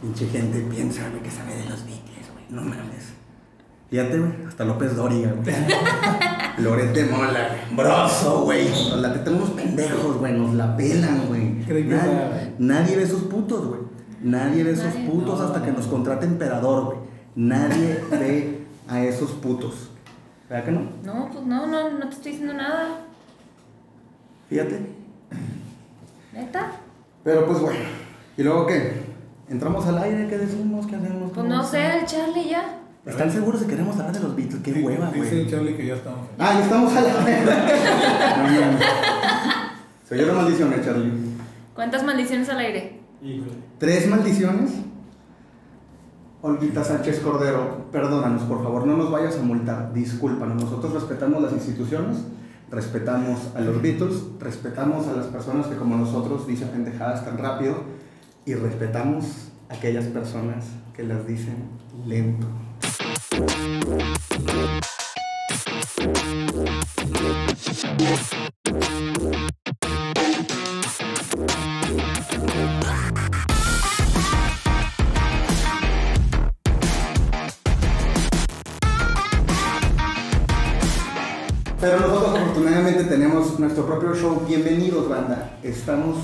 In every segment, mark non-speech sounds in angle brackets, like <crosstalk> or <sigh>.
Pinche gente piensa, güey, que sabe de los Beatles, güey. No mames. Fíjate, güey, hasta López Dóriga, güey. <laughs> Lorete Mola, güey. Broso, güey. Nos la tenemos pendejos, güey. Nos la pelan, güey. Nadie, nadie ve esos putos, güey. Nadie ve esos putos No. hasta que nos contrate emperador, güey. Nadie ve a esos putos. ¿Verdad que no? No, pues no, no, no te estoy diciendo nada. Fíjate. ¿Neta? Pero pues bueno. ¿Y luego qué? ¿Entramos al aire? ¿Qué decimos? ¿Qué hacemos? Pues ¿Cómo no sé, el Charlie ya. ¿Están seguros de que queremos hablar de los Beatles? ¡Qué hueva, Dice güey! Charlie que ya estamos. Ah, ya estamos a la no. Se oyó la maldición, eh, Charlie. ¿Cuántas maldiciones al aire? Híjole. ¿Tres maldiciones? Olguita Sánchez Cordero, perdónanos, por favor, no nos vayas a multar, discúlpanos. Nosotros respetamos las instituciones, respetamos a los Beatles, respetamos a las personas que como nosotros dicen pendejadas tan rápido y respetamos aquellas personas que las dicen lento. Pero nosotros afortunadamente tenemos nuestro propio show. Bienvenidos, banda. Estamos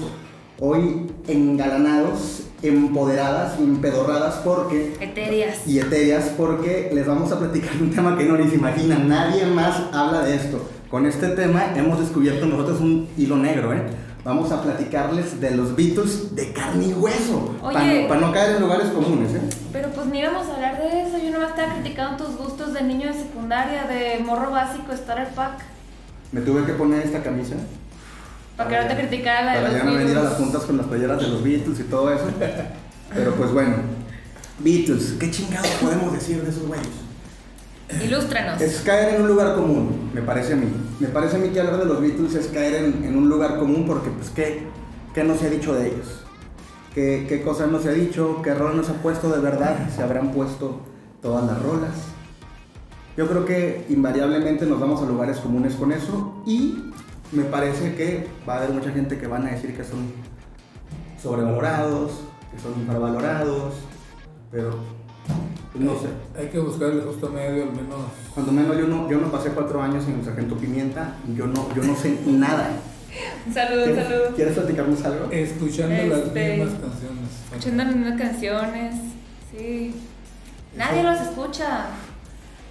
hoy engalanados, empoderadas, empedorradas porque Eterias. y etéreas porque les vamos a platicar un tema que no les imaginan. Nadie más habla de esto. Con este tema hemos descubierto nosotros un hilo negro, ¿eh? Vamos a platicarles de los Beatles de carne y hueso. Para no, caer en lugares comunes, ¿eh? Pero pues ni íbamos a hablar de eso. Yo nomás estaba criticando tus gustos de niño de secundaria, de morro básico, Starter Pack. Me tuve que poner esta camisa. Para que no te criticara la de Para los ya no venir a las juntas con las playeras de los Beatles y todo eso. Pero pues bueno. Beatles, ¿qué chingados podemos decir de esos güeyes? Ilústranos. Es caer en un lugar común, me parece a mí. Me parece a mí que hablar de los Beatles es caer en, en un lugar común porque, pues, ¿qué, qué no se ha dicho de ellos? ¿Qué, ¿Qué cosas no se ha dicho? ¿Qué rol nos ha puesto de verdad? ¿Se habrán puesto todas las rolas? Yo creo que invariablemente nos vamos a lugares comunes con eso y me parece que va a haber mucha gente que van a decir que son sobrevalorados, que son infravalorados, pero pues, no sé. Hay que buscar el justo medio, al menos. Cuando menos yo no, yo no pasé cuatro años en el Sargento Pimienta, yo no, yo no sé nada. Un saludo, un ¿Quieres, saludo. ¿quieres platicarnos algo? Escuchando las Este, mismas canciones. Escuchando las mismas canciones. Sí. Nadie los escucha.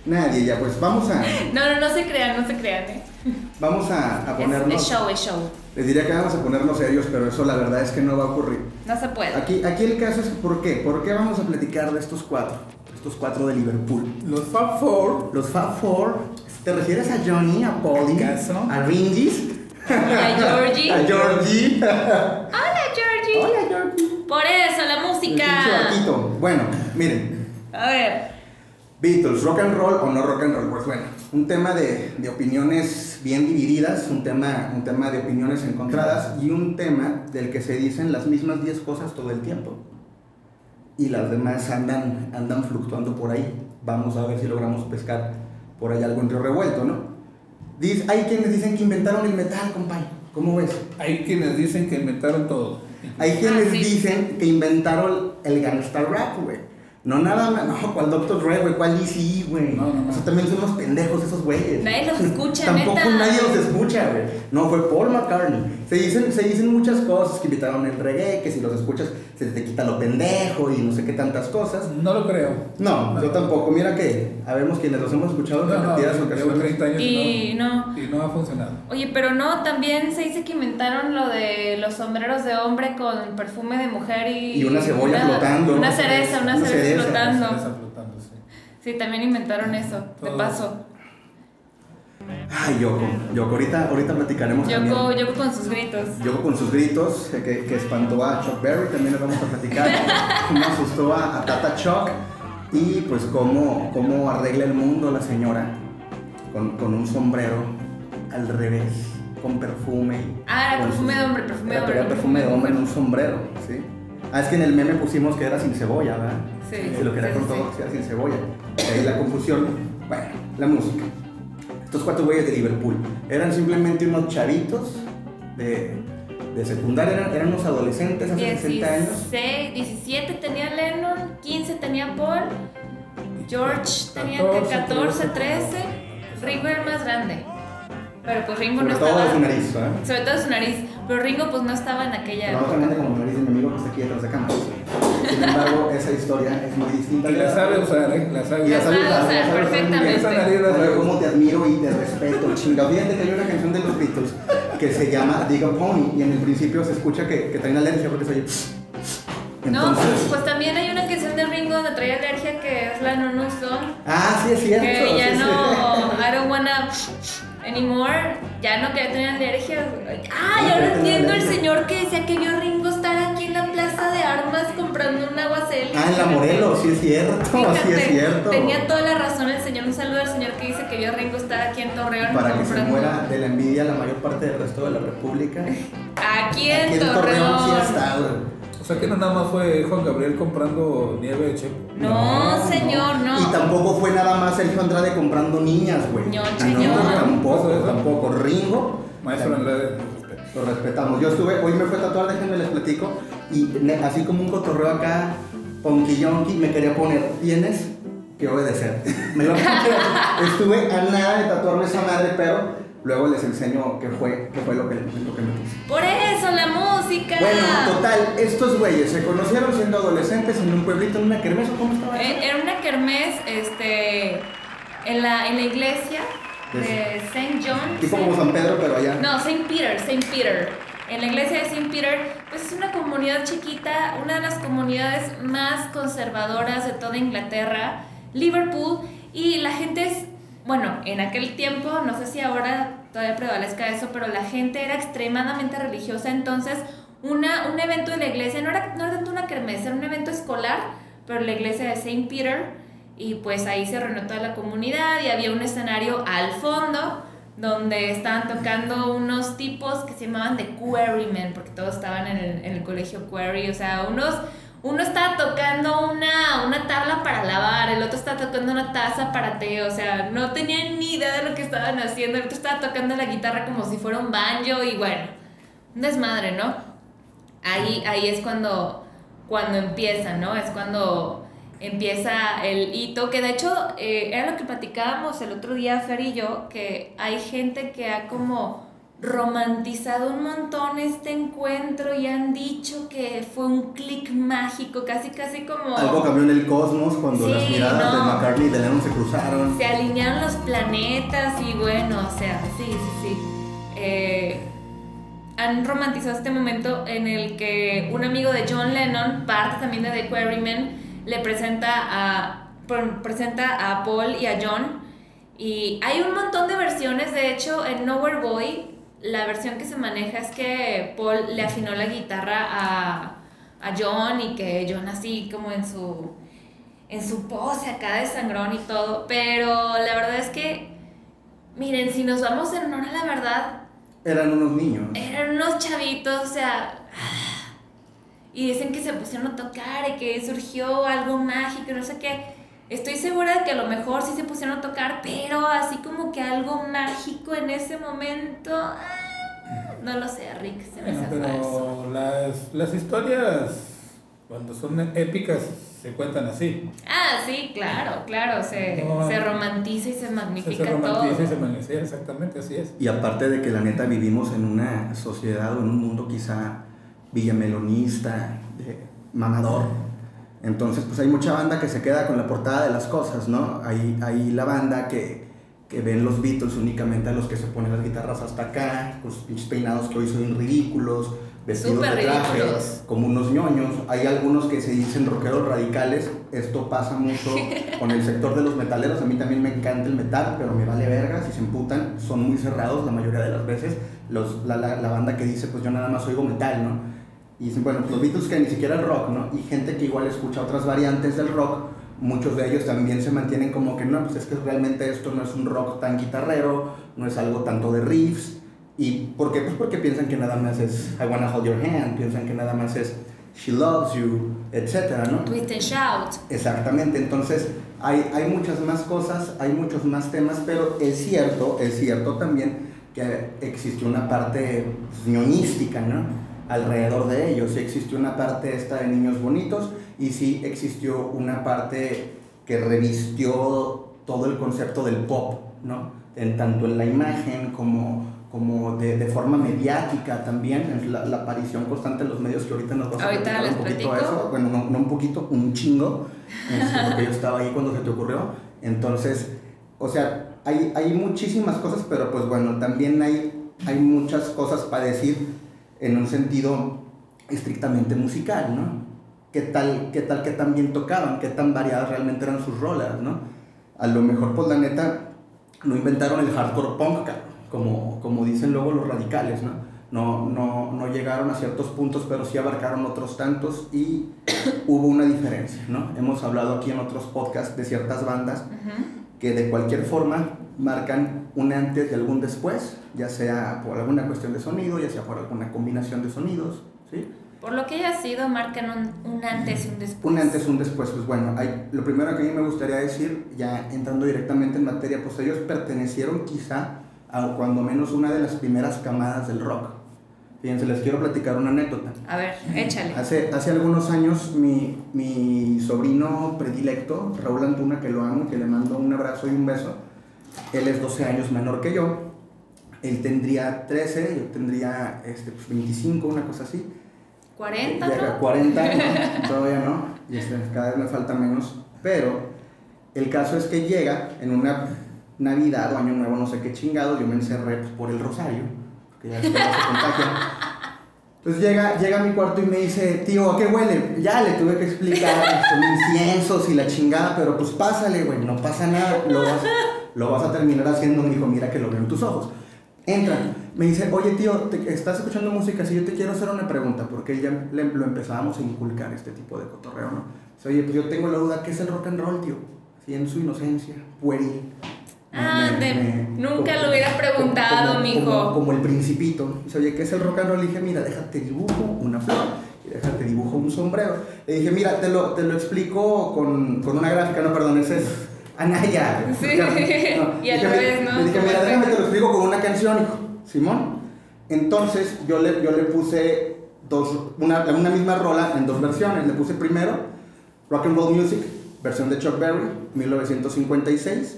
Nadie, ya pues vamos a, <laughs> No, no, no se crean, no se crean, ¿eh? <laughs> vamos a, a Es, ponernos. es show, es show. Les diría que vamos a ponernos serios, pero eso la verdad es que no va a ocurrir. No se puede. Aquí, aquí el caso es ¿por qué? ¿Por qué vamos a platicar de estos cuatro? Estos cuatro de Liverpool. Los Fab Four. Los Fab Four, ¿te refieres a Johnny, a Polly, ¿Acaso? a Ringis? A Georgie. <laughs> A Georgie. <laughs> Hola, Georgie. Hola, Georgie. Por eso, la música. Bueno, miren. A ver. Beatles, rock and roll o no rock and roll, pues bueno, un tema de, de opiniones bien divididas, un tema, un tema de opiniones encontradas y un tema del que se dicen las mismas 10 cosas todo el tiempo. Y las demás andan, andan fluctuando por ahí. Vamos a ver si logramos pescar por ahí algo entre revuelto, ¿no? Hay quienes dicen que inventaron el metal, compadre. ¿Cómo ves? Hay quienes dicen que inventaron todo. Hay quienes Ah, sí. dicen que inventaron el gangsta rap, güey. No nada más, no, ¿cuál Dr. Dre, güey? ¿Cuál DC, güey? No, no, no. O sea, también son unos pendejos esos güeyes. Nadie los escucha, Tampoco neta. nadie los escucha, güey. No, fue Paul McCartney. Se dicen, se dicen muchas cosas, que invitaron el reggae, que si los escuchas se te quita lo pendejo y no sé qué tantas cosas. No lo creo. No, yo tampoco. Mira que, habemos quienes los hemos escuchado en No, no, repetidas llevo ocasiones. 30 años Y y no. no, y no ha funcionado. Oye, pero no, también se dice que inventaron lo de los sombreros de hombre con perfume de mujer y. Y una cebolla flotando, Una ¿no? cereza, una, Una cereza, cereza, flotando. Cereza flotando, sí. Sí, también inventaron eso, de Todo. paso. Ay, Yoko. Yoko, ahorita, ahorita platicaremos también. Yoko, Yoko con sus gritos. Yoko con sus gritos, que, que espantó a Chuck Berry, también les vamos a platicar <laughs> cómo asustó a, a Tata Chuck y pues cómo, cómo arregla el mundo la señora con, con un sombrero al revés, con perfume. Ah, era perfume sus- de hombre, perfume de hombre. era perfume de hombre en un sombrero, ¿sí? Ah, es que en el meme pusimos que era sin cebolla, ¿verdad? Sí, Si lo quería sí, con sí, todo, que era sin cebolla. Ahí la confusión. Bueno, la música. Estos cuatro güeyes de Liverpool eran simplemente unos chavitos de, de secundaria, eran, eran unos adolescentes hace 60 años. 16, 17 tenía Lennon 15 tenía Paul, George tenía 14, que 14, 13. 13, Ringo era más grande. Pero pues Ringo Sobre no todo estaba. su nariz, ¿eh? Sobre todo su nariz. Pero Ringo pues no estaba en aquella No tan grande como la nariz de mi amigo que está aquí detrás de cámaras. Sin embargo, esa historia es muy distinta. Y la sabe usar, ¿eh? La sabe la sabe usar, usar la sabe usar muy bien. perfectamente. Cómo usar. te admiro y te respeto, chinga. Fíjate que hay una canción de los Beatles que se llama Dig a Pony y en el principio se escucha que, que traen alergia porque se oye. No, pues también hay una canción de Ringo donde trae alergia que es la No No Song. ah, sí es cierto. Que ya sí, sí. no, I don't wanna anymore, ya no quería tener alergia. Ah, No ya tener entiendo el señor que decía que vio a Ringo Ah, en la Morelos, sí es cierto, sí es cierto. Tenía toda la razón el señor. Un saludo al señor que dice que vio a Ringo estar aquí en Torreón Para que se muera de la envidia la mayor parte del resto de la República. <laughs> Aquí en, Aquí en Torreón. Torreón sí está, güey. O sea que no nada más fue Juan Gabriel comprando nieve de Chepo. No, señor, no. Y tampoco fue nada más Sergio Andrade comprando niñas, güey. No, Ah, señor. tampoco, ¿Eso, eso? tampoco. Ringo. Maestro Andrade. Lo respetamos. Yo estuve, hoy me fue a tatuar, déjenme les platico. Y así como un cotorreo acá, ponquillonqui, me quería poner, tienes que obedecer. <laughs> Me poner- estuve a nada de tatuarme esa madre, pero luego les enseño qué fue, qué fue lo que, lo que me puse. Por eso, la música. Bueno, total, estos güeyes se conocieron siendo adolescentes en un pueblito, en una kermés, ¿o cómo estaba eso? Eh, Era una kermés este, en, la, en la iglesia de St. John. Tipo como San Pedro, pero allá. No, St. Peter, St. Peter. En la iglesia de St. Peter, pues es una comunidad chiquita, una de las comunidades más conservadoras de toda Inglaterra, Liverpool, y la gente es, bueno, en aquel tiempo, no sé si ahora todavía prevalezca eso, pero la gente era extremadamente religiosa, entonces una, un evento de la iglesia, no era, no era tanto una kermés, era un evento escolar, pero la iglesia de St. Peter, y pues ahí se reunió toda la comunidad y había un escenario al fondo donde estaban tocando unos tipos que se llamaban The Quarrymen, porque todos estaban en el, en el colegio Quarry, o sea, unos, uno estaba tocando una, una tabla para lavar, el otro estaba tocando una taza para té, o sea, no tenían ni idea de lo que estaban haciendo, el otro estaba tocando la guitarra como si fuera un banjo y bueno, un desmadre, ¿no? Ahí, ahí es cuando, cuando empieza, ¿no? Es cuando empieza el hito, que de hecho eh, era lo que platicábamos el otro día, Fer y yo, que hay gente que ha como romantizado un montón este encuentro y han dicho que fue un clic mágico, casi casi como... Algo cambió en el cosmos cuando Sí, las miradas de. McCartney y de Lennon se cruzaron. se alinearon los planetas y bueno, o sea, sí, sí, sí. Eh, han romantizado este momento en el que un amigo de John Lennon, parte también de The Quarrymen, le presenta a, pre- presenta a Paul y a John. Y hay un montón de versiones, de hecho, en Nowhere Boy, la versión que se maneja es que Paul le afinó la guitarra a, a John y que John así como en su en su pose acá de sangrón y todo, pero la verdad es que, miren, si nos vamos en honor a la verdad, Eran unos niños. eran unos chavitos, o sea, y dicen que se pusieron a tocar y que surgió algo mágico, no sé qué. Estoy segura de que a lo mejor sí se pusieron a tocar, pero así como que algo mágico en ese momento, ah, no lo sé, Rick, se me Bueno, hace falso. pero las, las historias, cuando son épicas, se cuentan así. Ah, sí, claro, claro, se, No, se romantiza y se magnifica se romantiza y se todo. magnifica, exactamente, así es. Y aparte de que la neta vivimos en una sociedad o en un mundo quizá villamelonista, de mamador. Entonces, pues hay mucha banda que se queda con la portada de las cosas, ¿no? Hay, hay la banda que, que ven los Beatles únicamente a los que se ponen las guitarras hasta acá, con sus pinches peinados que hoy son ridículos, vestidos Súper de traje, ridículos. como unos ñoños. Hay algunos que se dicen rockeros radicales. Esto pasa mucho <laughs> con el sector de los metaleros. A mí también me encanta el metal, pero me vale verga si se emputan. Son muy cerrados la mayoría de las veces. Los, la, la, la banda que dice, pues yo nada más oigo metal, ¿no? Y dicen, bueno, pues los Beatles que ni siquiera el rock, ¿no? Y gente que igual escucha otras variantes del rock, muchos de ellos también se mantienen como que no, pues es que realmente esto no es un rock tan guitarrero, no es algo tanto de riffs. ¿Y por qué? Pues porque piensan que nada más es I Wanna Hold Your Hand, piensan que nada más es She Loves You, etcétera, ¿no? Twist and shout. Exactamente, entonces hay, hay muchas más cosas, hay muchos más temas, pero es cierto, es cierto también que existió una parte pues, ñoñística, ¿no? Alrededor de ellos, existe una parte esta de niños bonitos y sí existió una parte que revistió todo el concepto del pop, ¿no? En, tanto en la imagen como, como de, de forma mediática también, la, la, aparición constante en los medios que ahorita nos vas a ahorita un poquito a eso, bueno, no, no, un poquito, un chingo, porque yo estaba ahí cuando se te ocurrió, entonces, o sea, hay, hay muchísimas cosas, pero pues bueno, también hay, hay muchas cosas para decir en un sentido estrictamente musical, ¿no? ¿Qué tal, qué tal que tan bien tocaban? ¿Qué tan variadas realmente eran sus rolas, no? A lo mejor, pues la neta, no inventaron el hardcore punk, como, como dicen luego los radicales, ¿no? No, no, no llegaron a ciertos puntos, pero sí abarcaron otros tantos y <coughs> hubo una diferencia, ¿no? Hemos hablado aquí en otros podcasts de ciertas bandas uh -huh que de cualquier forma marcan un antes y algún después, ya sea por alguna cuestión de sonido, ya sea por alguna combinación de sonidos, ¿sí? Por lo que haya sido, marcan un, un antes y un después. Un antes y un después, pues bueno, hay, lo primero que a mí me gustaría decir, ya entrando directamente en materia, pues ellos pertenecieron quizá a cuando menos una de las primeras camadas del rock. Fíjense, les quiero platicar una anécdota. A ver, échale. Hace, hace algunos años mi, mi sobrino predilecto, Raúl Antuna, que lo amo, que le mando un abrazo y un beso, él es 12 años menor que yo, él tendría 13, yo tendría este, pues 25, una cosa así. 40, ¿no? 40, no, <laughs> todavía no, y este, cada vez me falta menos, pero el caso es que llega en una Navidad o Año Nuevo, no sé qué chingado, yo me encerré pues, por el rosario, porque ya se contagia. Entonces llega, llega a mi cuarto y me dice, tío, ¿a qué huele? Ya le tuve que explicar, son inciensos y la chingada, pero pues pásale, güey, no pasa nada, lo vas, lo vas a terminar haciendo. Me dijo, mira que lo veo en tus ojos. Entra, me dice, oye tío, ¿te, ¿estás escuchando música? Si yo te quiero hacer una pregunta, porque ya le, lo empezábamos a inculcar este tipo de cotorreo, ¿no? Dice, oye, pues yo tengo la duda, ¿qué es el rock and roll, tío? Así en su inocencia, pueril. Ah, me, me, nunca como, lo hubiera preguntado, como, mijo. Como, como, el principito. Dice, oye, ¿qué es el rock and roll? Le dije, mira, déjate dibujo una flor y déjate dibujo un sombrero. Le dije, mira, te lo, te lo explico con, con una gráfica, no, perdón, ese es Anaya. Sí, <laughs> no, y al revés, ¿no? Le dije, mira, déjame te lo explico con una canción, hijo. Simón. Entonces, yo le, yo le puse dos, una, una misma rola en dos versiones. Le puse primero Rock and Roll Music, versión de Chuck Berry, 1956.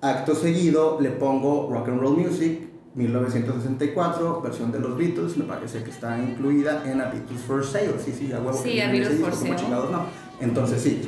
Acto seguido le pongo Rock and Roll Music 1964, versión de los Beatles, me parece que está incluida en A Beatles for Sale, sí, sí, a huevo. Sí, a Beatles for Sale. no. Entonces sí,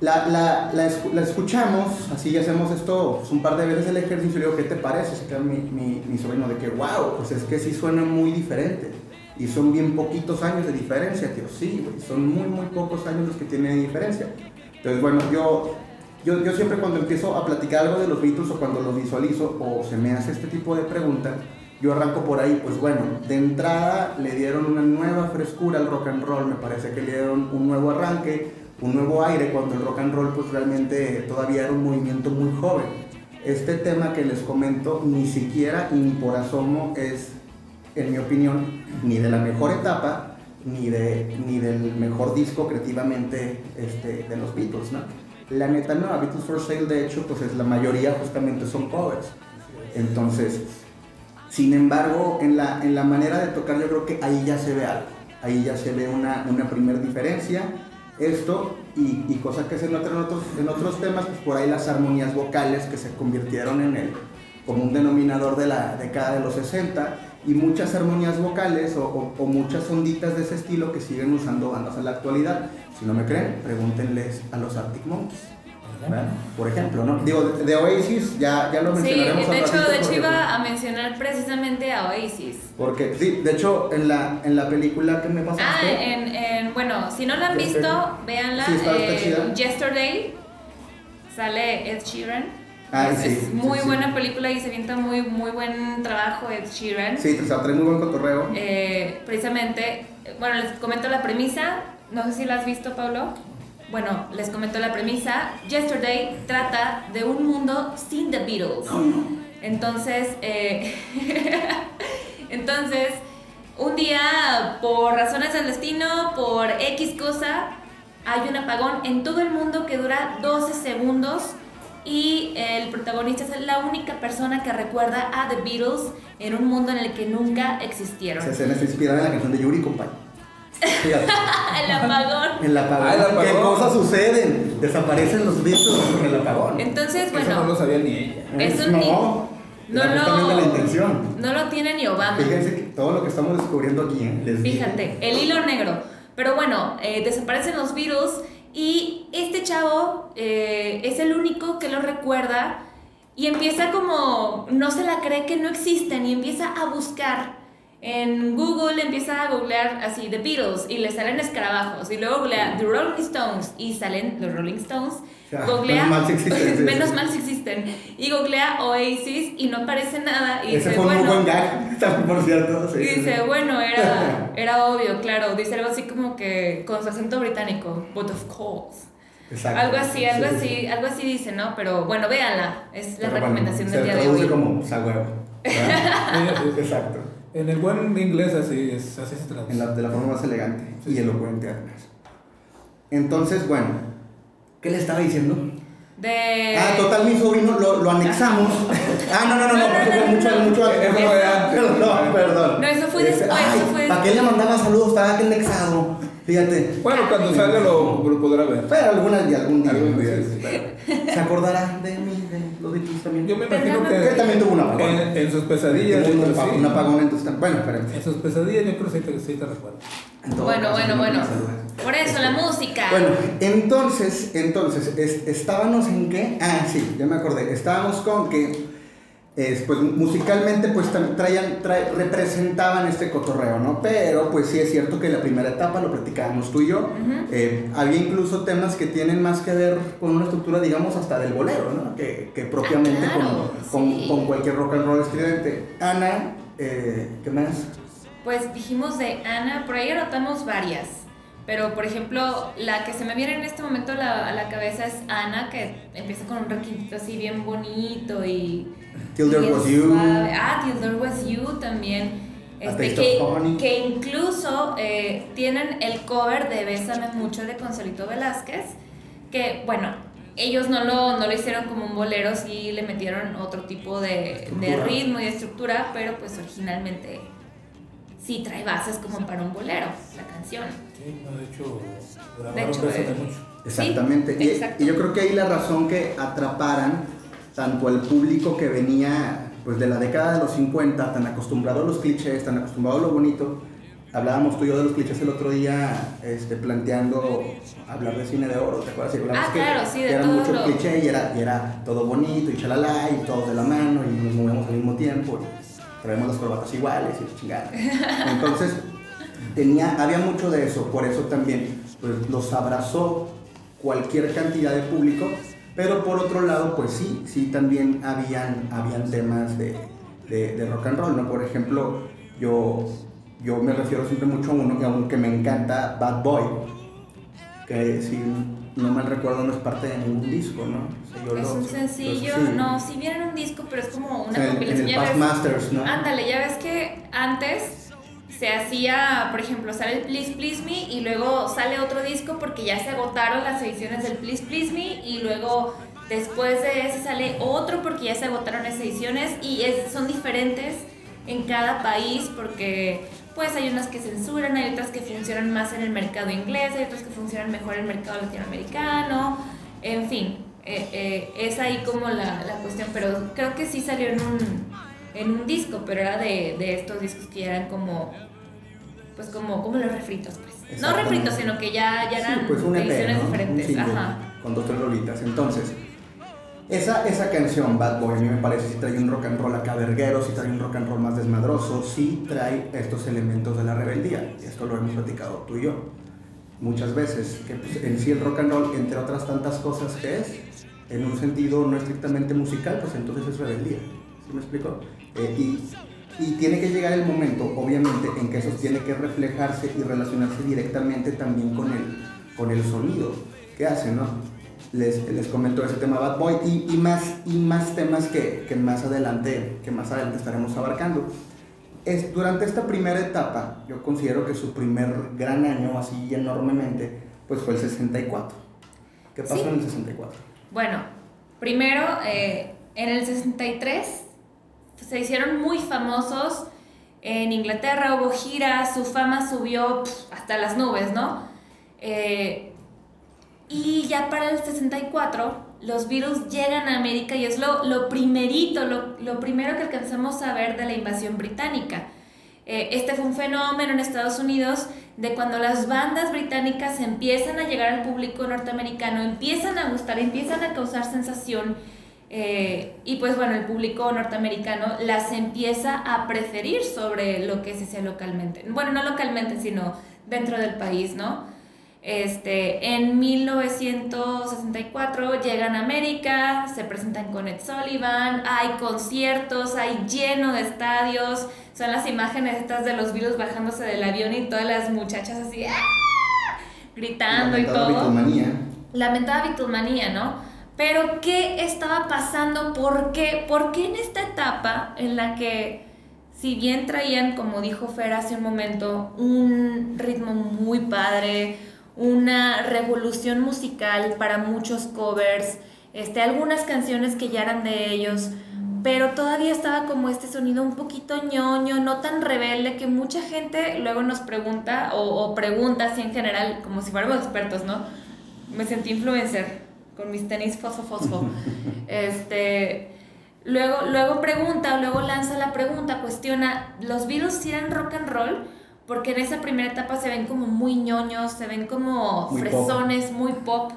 la, la, la, la, escuchamos, así hacemos esto pues, un par de veces el ejercicio y digo, ¿qué te parece? Se queda mi, mi, mi sobrino de que, wow, pues es que sí suena muy diferente. Y son bien poquitos años de diferencia, tío. Sí, güey, son muy, muy pocos años los que tienen diferencia. Entonces, bueno, yo yo, yo, siempre cuando empiezo a platicar algo de los Beatles o cuando los visualizo o se me hace este tipo de pregunta, yo arranco por ahí, pues bueno, de entrada le dieron una nueva frescura al rock and roll, me parece que le dieron un nuevo arranque, un nuevo aire, cuando el rock and roll pues realmente todavía era un movimiento muy joven. Este tema que les comento ni siquiera y ni por asomo es, en mi opinión, ni de la mejor etapa, ni, de, ni del mejor disco creativamente este, de los Beatles, ¿no? La neta no, Beatles for Sale de hecho pues es la mayoría justamente son covers. Entonces, sin embargo, en la, en la manera de tocar yo creo que ahí ya se ve algo, ahí ya se ve una, una primera diferencia. Esto y, y cosas que se notan en otros, temas, pues por ahí las armonías vocales que se convirtieron en el común denominador de la década de los 60 y muchas armonías vocales o, o, o muchas onditas de ese estilo que siguen usando bandas en la actualidad. Si no me creen, pregúntenles a los Arctic Monkeys. ¿Verdad? Por ejemplo, ¿no? Digo, de, de Oasis ya, ya lo Sí, mencionaremos. de al hecho, de hecho iba a mencionar precisamente a Oasis. Porque, sí, de hecho, en la, en la película que me pasaste... Ah, en, en, bueno, si no la han Yesterday. visto, véanla. Sí, está- está eh. Yesterday sale Ed Sheeran. Ay, es, sí, es sí, muy sí. buena película y se avienta muy, muy buen trabajo Ed Sheeran. Sí, o sea, trae muy buen cotorreo. Eh, precisamente, bueno, les comento la premisa. No sé si la has visto, Pablo. Bueno, les comento la premisa. Yesterday trata de un mundo sin The Beatles. Entonces, eh, <laughs> entonces, un día, por razones del destino, por X cosa, hay un apagón en todo el mundo que dura 12 segundos y el protagonista es la única persona que recuerda a The Beatles en un mundo en el que nunca existieron. Escena está inspirada en la canción de Yuri, compadre. Fíjate. <laughs> el apagón. El apagón. Ah, el apagón. ¿Qué cosas suceden? Desaparecen los Beatles con el apagón. Entonces, Eso no bueno, lo sabía ni ella. eso no, ni- no no lo- la intención. no lo tiene ni Obama. Fíjense que todo lo que estamos descubriendo aquí, ¿eh? Les dije. Fíjate, el hilo negro. Pero bueno, eh, desaparecen los Beatles y este chavo eh, es el único que lo recuerda y empieza como, no se la cree que no existen y empieza a buscar. En Google empieza a googlear así The Beatles y le salen escarabajos y luego googlea The Rolling Stones y salen los Rolling Stones. Ya, Googlea, menos mal si existen, menos mal si existen. Y googlea Oasis y no aparece nada. Y Ese dice, fue un bueno, buen gag, <laughs> por cierto. sí, y dice, sí. bueno, era, <laughs> era obvio, claro. Dice algo así como que con su acento británico, but of course. Exacto. Algo así, algo Sí, sí, así, algo así dice, ¿no? Pero bueno, véanla. Es la Pero recomendación del día de traduce hoy. como. ¿verdad? <laughs> Exacto. En el buen inglés así, es, así se traduce. En la, de la forma más elegante Sí. y elocuente además. Entonces, bueno, ¿qué le estaba diciendo? De... Ah, total, mi sobrino lo, lo anexamos. <laughs> Ah, no, no, no, no, porque fue mucho, mucho Eso fue antes. Perdón, perdón. No, eso fue después, ay, eso fue ¿Para qué le mandaba saludos? Estaba anexado. Fíjate. Bueno, cuando salga lo, lo podrá ver. Pero alguna día, algún día. Algún día, sí, sí. ¿Se acordará de mí, de los Beatles también? Yo me imagino que Que también tuvo un apagón. en, en sus pesadillas, Tuvo un, creo apa- sí. un apagón en tus Bueno, espérate. En sus pesadillas yo creo que sí te, recuerdo. Bueno, caso, bueno, no bueno. Por eso, la música. Bueno, entonces, entonces, es- estábamos en qué? Ah, sí, ya me acordé. Estábamos con que, es, pues musicalmente, pues traían, trae- representaban este cotorreo, ¿no? Pero, pues sí es cierto que la primera etapa lo platicábamos tú y yo. Eh, había incluso temas que tienen más que ver con una estructura, digamos, hasta del bolero, ¿no? Que, que propiamente Ah, claro, con, con cualquier rock and roll estridente. Ana, eh, ¿qué más? Pues dijimos de Ana, por ahí anotamos varias. Pero, por ejemplo, la que se me viene en este momento a la, a la cabeza es Ana, que empieza con un requintito así bien bonito y. Till There Was You. suave. Ah, Till There Was You también. Este, que, que incluso eh, tienen el cover de Bésame Mucho de Consolito Velázquez. Que, bueno, ellos no lo, no lo hicieron como un bolero, sí le metieron otro tipo de, de ritmo y de estructura, pero pues originalmente sí trae bases como para un bolero, la canción. Sí, no, de hecho, De hecho, eh, mucho. Exactamente. Sí, y, y yo creo que ahí la razón que atraparan tanto al público que venía pues de la década de los 50, tan acostumbrado a los clichés, tan acostumbrado a lo bonito. Hablábamos tú y yo de los clichés el otro día, este, planteando hablar de cine de oro, ¿te acuerdas? Y hablamos Ah, que, claro, sí, de que era todo mucho lo- cliché y era, y era todo bonito y chalala y todos de la mano y nos movemos al mismo tiempo. Traemos las corbatas iguales y chingada. Entonces, tenía, había mucho de eso, por eso también pues, los abrazó cualquier cantidad de público, pero por otro lado, pues sí, sí también habían, habían temas de, de- rock and roll, ¿no? Por ejemplo, yo, yo me refiero siempre mucho a uno que aunque me encanta Bad Boy, que si no mal recuerdo no es parte de ningún disco, ¿no? O sea, yo Es lo- un sencillo, no, si bien en un disco, pero es como O una sea, en- en, compilación. el Past Masters, ¿no? Ándale, ya ves que antes se hacía, por ejemplo, sale el Please Please Me y luego sale otro disco porque ya se agotaron las ediciones del Please Please Me y luego después de ese sale otro porque ya se agotaron esas ediciones y es- son diferentes en cada país porque pues hay unas que censuran, hay otras que funcionan más en el mercado inglés, hay otras que funcionan mejor en el mercado latinoamericano, en fin, eh, eh, es ahí como la, la cuestión, pero creo que sí salió en un, en un disco, pero era de, de estos discos que eran como, pues como, como los refritos, pues. No refritos, sino que ya, ya eran Sí, pues EP, ediciones diferentes. Ajá. Con dos tres rolitas. Entonces, esa, esa canción, Bad Boy, a mí me parece si trae un rock and roll acá verguero, si trae un rock and roll más desmadroso, sí trae estos elementos de la rebeldía. Y esto lo hemos platicado tú y yo muchas veces. Que pues, en sí el rock and roll, entre otras tantas cosas que es, en un sentido no estrictamente musical, pues entonces es rebeldía. ¿Sí me explico? Eh, y, y tiene que llegar el momento, obviamente, en que eso tiene que reflejarse y relacionarse directamente también con el, con el sonido que hace, ¿no? Les, les comento ese tema Bad Boy y, y más, y más temas que, que, más adelante, que más adelante estaremos abarcando. Es, durante esta primera etapa, yo considero que su primer gran año, así enormemente, pues fue el 64. ¿Qué pasó Sí. en el 64? Bueno, primero, eh, en el 63 se hicieron muy famosos En Inglaterra hubo gira, su fama subió hasta las nubes, ¿no? Eh, y ya para el 64, los Beatles llegan a América y es lo, lo primerito, lo, lo primero que alcanzamos a ver de la invasión británica. Eh, este fue un fenómeno en Estados Unidos de cuando las bandas británicas empiezan a llegar al público norteamericano, empiezan a gustar, empiezan a causar sensación eh, y pues bueno, el público norteamericano las empieza a preferir sobre lo que se hace localmente. Bueno, no localmente, sino dentro del país, ¿no? Este, en 1964 llegan a América, se presentan con Ed Sullivan, hay conciertos, hay lleno de estadios, son las imágenes estas de los virus bajándose del avión y todas las muchachas así ¡ah! gritando y todo. Beatlemanía. Lamentada Beatlemanía, ¿no? Pero ¿qué estaba pasando? ¿Por qué? ¿Por qué en esta etapa en la que, si bien traían, como dijo Fer hace un momento, un ritmo muy padre, una revolución musical para muchos covers, este, algunas canciones que ya eran de ellos, pero todavía estaba como este sonido un poquito ñoño, no tan rebelde, que mucha gente luego nos pregunta, o, o pregunta así en general, como si fuéramos expertos, ¿no? Me sentí influencer con mis tenis fosfo fosfo. <laughs> este, luego, luego pregunta, luego lanza la pregunta, cuestiona, ¿los Beatles sí eran rock and roll? Porque en esa primera etapa se ven como muy ñoños, se ven como Muy fresones, muy pop.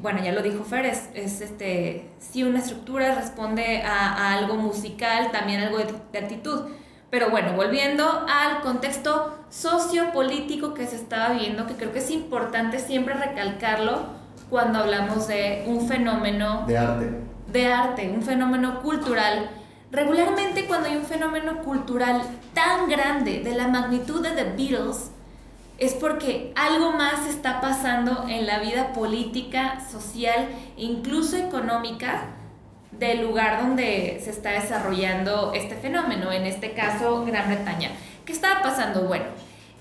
Bueno, ya lo dijo Fer, es, es, este, sí una estructura, responde a, a algo musical, también algo de, de actitud. Pero bueno, volviendo al contexto sociopolítico que se estaba viviendo, que creo que es importante siempre recalcarlo cuando hablamos de un fenómeno De arte. de arte, un fenómeno cultural. Regularmente cuando hay un fenómeno cultural tan grande de la magnitud de The Beatles, es porque algo más está pasando en la vida política, social e incluso económica del lugar donde se está desarrollando este fenómeno, en este caso Gran Bretaña. ¿Qué estaba pasando? Bueno,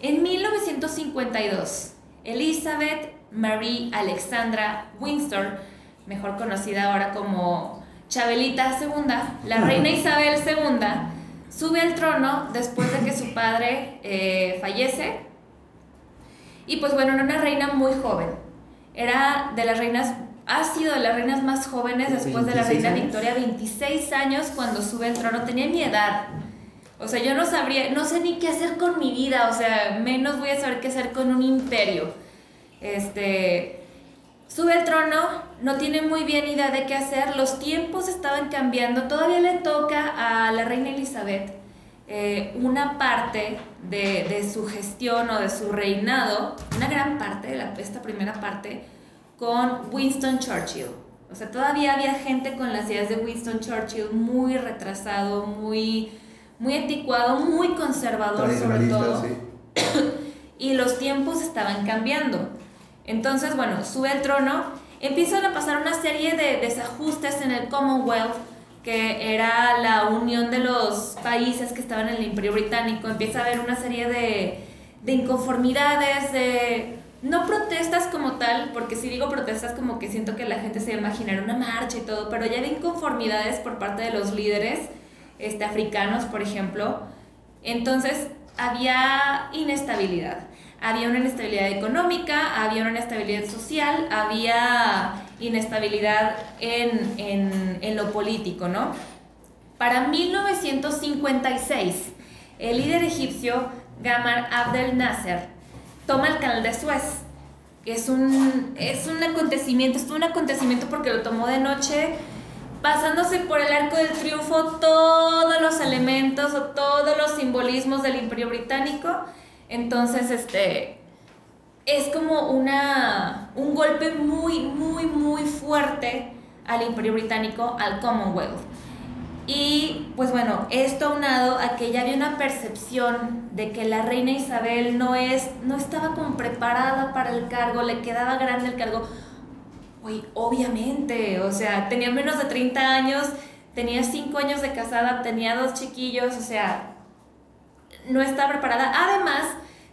en 1952, Elizabeth Marie Alexandra Windsor, mejor conocida ahora como Chabelita II, la reina Isabel II, sube al trono después de que su padre eh, fallece. Y pues bueno, era una reina muy joven. Era de las reinas, ha sido de las reinas más jóvenes después de la 26 reina años. Victoria, 26 años cuando sube al trono. Tenía mi edad. O sea, yo no sabría, no sé ni qué hacer con mi vida, o sea, menos voy a saber qué hacer con un imperio. Este, sube al trono, no tiene muy bien idea de qué hacer, los tiempos estaban cambiando, todavía le toca a la reina Elizabeth eh, una parte de, de su gestión o de su reinado, una gran parte de la- esta primera parte, con Winston Churchill. O sea, todavía había gente con las ideas de Winston Churchill muy retrasado, muy, muy anticuado, muy conservador sobre todo sí. <coughs> y los tiempos estaban cambiando. Entonces, bueno, sube al trono, empiezan a pasar una serie de desajustes en el Commonwealth, que era la unión de los países que estaban en el Imperio Británico. Empieza a haber una serie de, de inconformidades, de... No protestas como tal, porque si digo protestas como que siento que la gente se va a imaginar una marcha y todo, pero ya de inconformidades por parte de los líderes este, africanos, por ejemplo. Entonces había inestabilidad. Había una inestabilidad económica, había una inestabilidad social, había inestabilidad en, en, en lo político, ¿no? Para 1956, el líder egipcio Gamal Abdel Nasser toma el canal de Suez. Es un, es un acontecimiento, es un acontecimiento porque lo tomó de noche, pasándose por el arco del triunfo todos los elementos o todos los simbolismos del imperio británico. Entonces, este, es como una, un golpe muy, muy, muy fuerte al imperio británico, al Commonwealth. Y pues bueno, esto aunado a que ya había una percepción de que la reina Isabel no, es, no estaba como preparada para el cargo, le quedaba grande el cargo. Uy, obviamente, o sea, tenía menos de 30 años, tenía 5 años de casada, tenía dos chiquillos, o sea, no estaba preparada. Además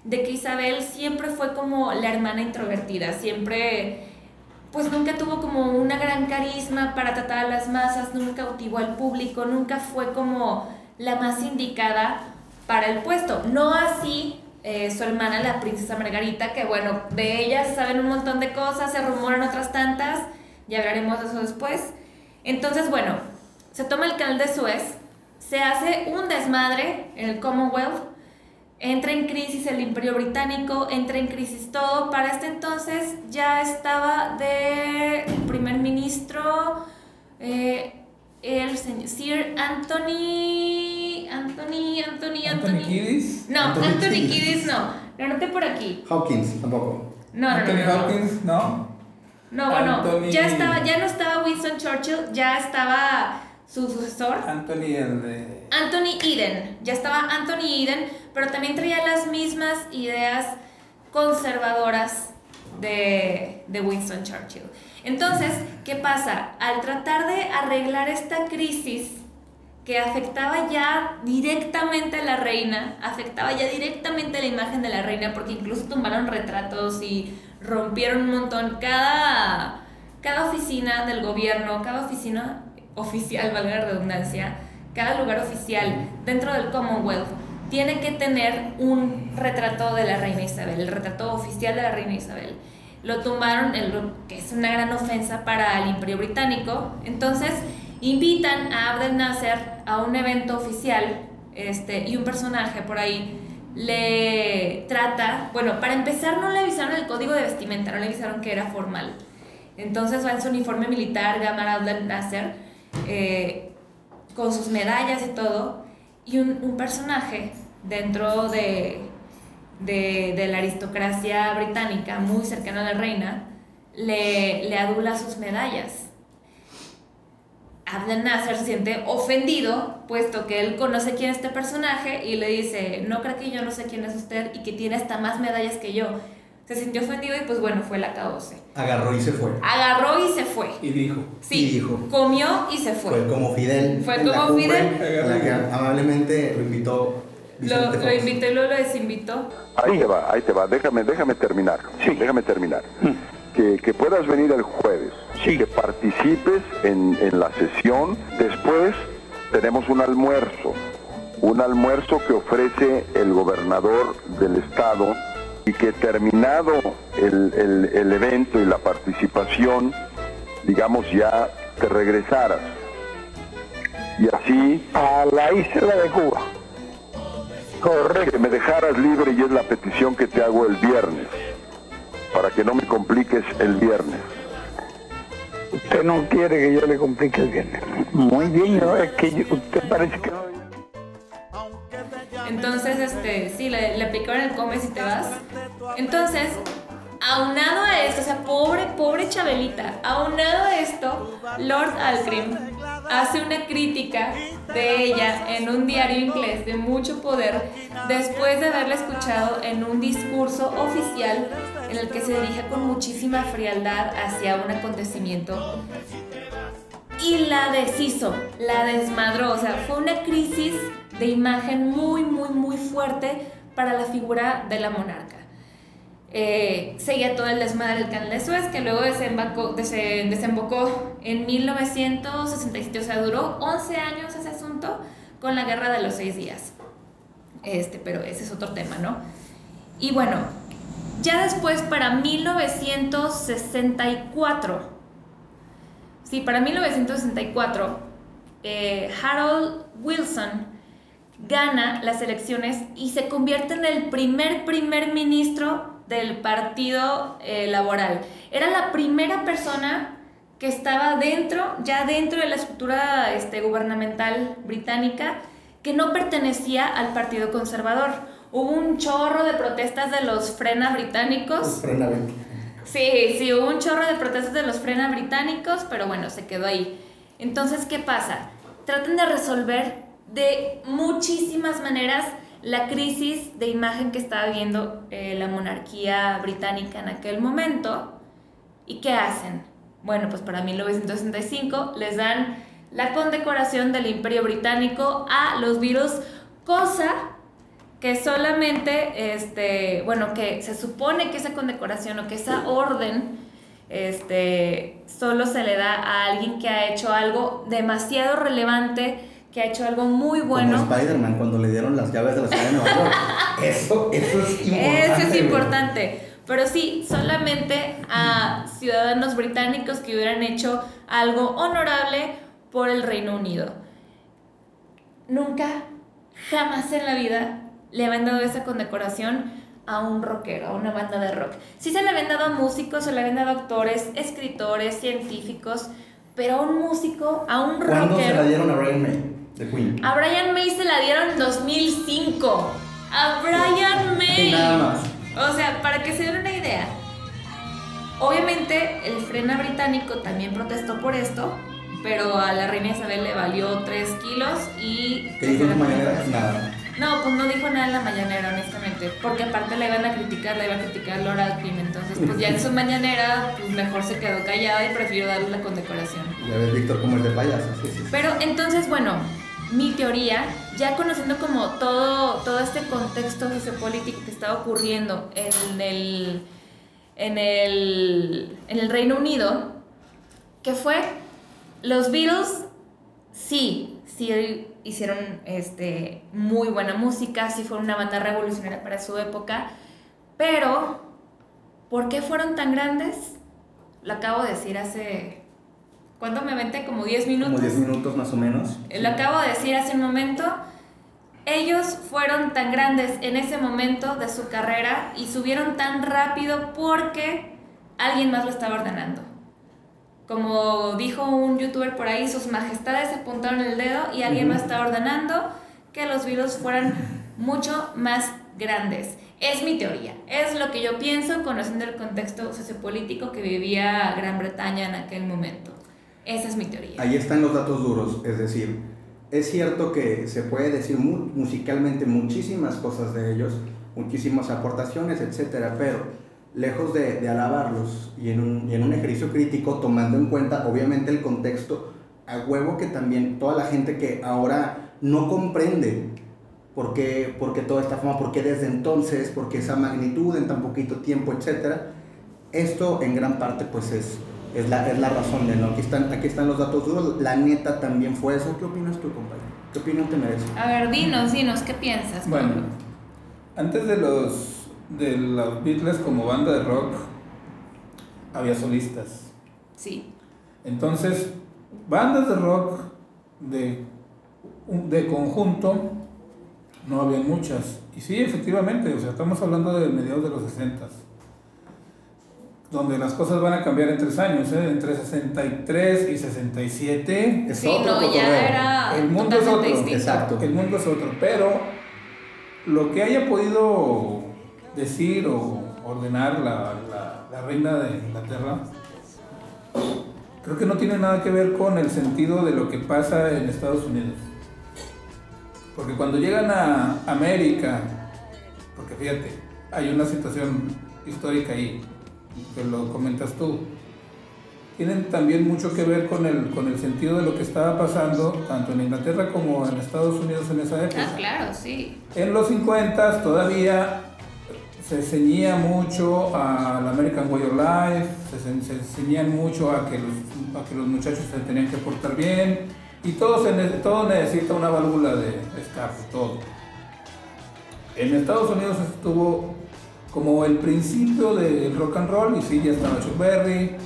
de que Isabel siempre fue como la hermana introvertida, siempre pues nunca tuvo como una gran carisma para tratar a las masas, nunca cautivó al público, nunca fue como la más indicada para el puesto. No así eh, su hermana, la princesa Margarita, que bueno, de ella se saben un montón de cosas, se rumoran otras tantas, ya hablaremos de eso después. Entonces, bueno, se toma el canal de Suez, se hace un desmadre en el Commonwealth, entra en crisis el Imperio Británico, entra en crisis todo. Para este entonces ya estaba de primer ministro eh, el señor Sir Anthony. Anthony, Anthony, Anthony. Anthony Kiddis. No, Anthony Anthony, Kiddis. No. Lo anoté por aquí. Hawkins, tampoco. No, no, no, Anthony no, no. Hopkins, ¿no? No, bueno, Anthony- ya estaba, ya no estaba Winston Churchill, ya estaba su sucesor. Anthony, el de. Anthony Eden, ya estaba Anthony Eden, pero también traía las mismas ideas conservadoras de, de Winston Churchill. Entonces, ¿qué pasa? Al tratar de arreglar esta crisis que afectaba ya directamente a la reina, afectaba ya directamente la imagen de la reina, porque incluso tumbaron retratos y rompieron un montón. Cada, cada oficina del gobierno, cada oficina oficial, valga la redundancia, cada lugar oficial dentro del Commonwealth tiene que tener un retrato de la reina Isabel, el retrato oficial de la reina Isabel. Lo tumbaron, que es una gran ofensa para el imperio británico. Entonces, invitan a Abdel Nasser a un evento oficial este, y un personaje por ahí le trata, bueno, para empezar no le avisaron el código de vestimenta, no le avisaron que era formal. Entonces va en su uniforme militar, Gamar Abdel Nasser, eh, con sus medallas y todo, y un, un personaje dentro de, de, de la aristocracia británica, muy cercano a la reina, le, le adula sus medallas. Abdel Nasser se siente ofendido, puesto que él conoce quién es este personaje y le dice, no creo que yo no sé quién es usted y que tiene hasta más medallas que yo. Se sintió ofendido y pues bueno, fue la acabose. Agarró y se fue. Agarró y se fue. Y dijo. Sí, Y dijo. comió y se fue. Fue como Fidel. Fue como cumbre, Fidel. En la que amablemente lo invitó Lo, lo invitó y luego lo desinvitó. Ahí te va, ahí te va. Déjame, déjame terminar. Sí. Déjame terminar. Que, que puedas venir el jueves. Sí. Que participes en, en la sesión. Después tenemos un almuerzo. Un almuerzo que ofrece el gobernador del estado y que terminado el, el- el evento y la participación, digamos ya te regresaras. Y así... A la isla de Cuba. Correcto. Que me dejaras libre y es la petición que te hago el viernes, para que no me compliques el viernes. Usted no quiere que yo le complique el viernes. Muy bien, no, es que yo- usted parece que no. Entonces, este, sí, le, aplicaron el comes y te vas. Entonces, aunado a esto, o sea, pobre, pobre Chabelita, aunado a esto, Lord Alcrim hace una crítica de ella en un diario inglés de mucho poder después de haberla escuchado en un discurso oficial en el que se dirige con muchísima frialdad hacia un acontecimiento y la deshizo, la desmadró. O sea, fue una crisis de imagen muy, muy, muy fuerte para la figura de la monarca. Eh, seguía todo el desmadre del canal de Suez, que luego desembocó, dese- desembocó en 1967. O sea, duró 11 años ese asunto con la guerra de los seis días. Este, pero ese es otro tema, ¿no? Y bueno, ya después, para 1964, Sí, para 1964, eh, Harold Wilson gana las elecciones y se convierte en el primer primer ministro del Partido eh, Laboral. Era la primera persona que estaba dentro, ya dentro de la estructura este, gubernamental británica, que no pertenecía al Partido Conservador. Hubo un chorro de protestas de los frena británicos. Frena. Sí, sí, hubo un chorro de protestas de los frena británicos, pero bueno, se quedó ahí. Entonces, ¿qué pasa? Tratan de resolver de muchísimas maneras la crisis de imagen que estaba viviendo eh, la monarquía británica en aquel momento. ¿Y qué hacen? Bueno, pues para 1965 les dan la condecoración del Imperio Británico a los Beatles, cosa que solamente, este, bueno, que se supone que esa condecoración o que esa orden, este, solo se le da a alguien que ha hecho algo demasiado relevante, que ha hecho algo muy bueno. Como Spider-Man cuando le dieron las llaves de la ciudad de Nueva York. <laughs> Eso, eso es importante. Eso es importante. Pero sí, solamente a ciudadanos británicos que hubieran hecho algo honorable por el Reino Unido. Nunca, jamás en la vida le habían dado esa condecoración a un rockero, a una banda de rock. Sí se le habían dado a músicos, se le habían dado a actores, escritores, científicos, pero a un músico, a un ¿Cuándo se la rockero. dieron a May? De Queen. A Brian May se la dieron en 2005. A Brian May. Y nada más. O sea, para que se den una idea. Obviamente el frena británico también protestó por esto, pero a la reina Isabel le valió 3 kilos y... ¿Qué dijo en su mañanera? Nada. No, pues no dijo nada en la mañanera, honestamente, porque aparte la iban a criticar, la iban a criticar a Laura Alpin, entonces pues ya en su mañanera, pues mejor se quedó callada y prefirió darle la condecoración. Ya ves, Víctor, cómo es de payaso. Sí, sí, sí. Pero entonces, bueno, mi teoría, ya conociendo como todo, todo este contexto sociopolítico que estaba ocurriendo en el, en el, en el Reino Unido, que fue los Beatles, sí, sí hicieron este, muy buena música, sí fueron una banda revolucionaria para su época, pero ¿por qué fueron tan grandes? Lo acabo de decir hace... ¿Cuánto me aventé? Como 10 minutos. Como 10 minutos más o menos. Lo acabo de decir hace un momento. Ellos fueron tan grandes en ese momento de su carrera y subieron tan rápido porque alguien más lo estaba ordenando. Como dijo un youtuber por ahí, sus majestades apuntaron el dedo y alguien más estaba ordenando que los virus fueran mucho más grandes. Es mi teoría, es lo que yo pienso conociendo el contexto sociopolítico que vivía Gran Bretaña en aquel momento. Esa es mi teoría. Ahí están los datos duros, es decir, es cierto que se puede decir mu- musicalmente muchísimas cosas de ellos, muchísimas aportaciones, etcétera, pero lejos de, alabarlos y en, un, en un ejercicio crítico, tomando en cuenta obviamente el contexto, a huevo que también toda la gente que ahora no comprende por qué, por qué toda esta fama, por qué desde entonces, por qué esa magnitud en tan poquito tiempo, etcétera, esto en gran parte pues es, es, la, es la razón de no. Aquí están, aquí están los datos duros. La neta también fue eso. ¿Qué opinas tú, compadre? ¿Qué opinión te merece? A ver, dinos, dinos, ¿qué piensas? Bueno, Pablo? antes de los de los Beatles como banda de rock había solistas. Sí. Entonces, bandas de rock de, de conjunto no había muchas. Y sí, efectivamente, o sea, estamos hablando de mediados de los 60 donde las cosas van a cambiar en tres años, ¿eh? entre 63 y 67. Es Sí, otro no, cotorreo. ya era El mundo es otro, distinto. Exacto. El mundo es otro, pero lo que haya podido decir o ordenar la, la- la reina de Inglaterra, creo que no tiene nada que ver con el sentido de lo que pasa en Estados Unidos. Porque cuando llegan a América, porque fíjate, hay una situación histórica ahí, que lo comentas tú, tienen también mucho que ver con el, con el sentido de lo que estaba pasando tanto en Inglaterra como en Estados Unidos en esa época. Ah, claro, sí. En los 50 todavía se ceñía mucho al American Way of Life, se, se ceñían mucho a que, los, a que los muchachos se tenían que portar bien y todo, se, todo necesita una válvula de escape, todo. En Estados Unidos estuvo como el principio del rock and roll y sí, ya estaba Chuck Berry,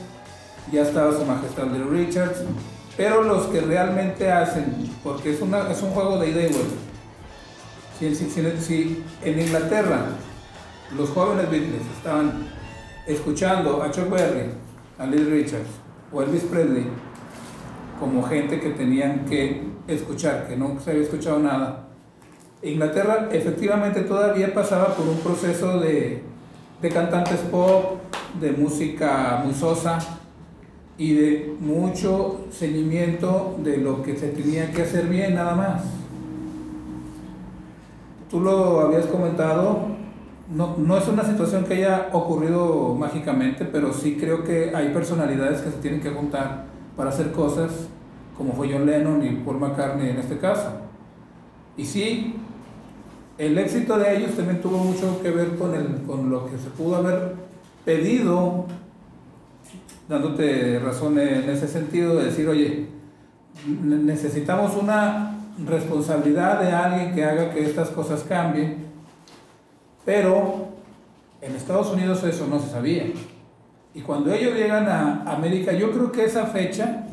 ya estaba su majestad Little Richards, pero los que realmente hacen, porque es, una, es un juego de ida y vuelta. Si, si- si- si en Inglaterra los jóvenes Beatles estaban escuchando a Chuck Berry, a Little Richards o Elvis Presley como gente que tenían que escuchar, que no se había escuchado nada, Inglaterra efectivamente todavía pasaba por un proceso de, de cantantes pop, de música muy sosa y de mucho seguimiento de lo que se tenía que hacer bien nada más. Tú lo habías comentado, no, no es una situación que haya ocurrido mágicamente, pero sí creo que hay personalidades que se tienen que juntar para hacer cosas, como fue John Lennon y Paul McCartney en este caso. Y sí, el éxito de ellos también tuvo mucho que ver con, el, con lo que se pudo haber pedido, dándote razón en ese sentido, de decir, oye, ne- necesitamos una responsabilidad de alguien que haga que estas cosas cambien, pero en Estados Unidos eso no se sabía. Y cuando ellos llegan a América, yo creo que esa fecha,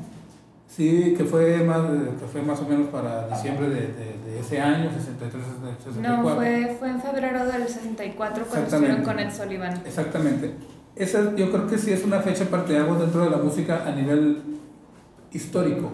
sí, que fue más, que fue más o menos para diciembre de, de, ese año, 63, 64. No, fue, fue en febrero del 64 cuando estuvieron con Ed Sullivan. Exactamente. Esa, yo creo que sí es una fecha parte de algo dentro de la música a nivel histórico.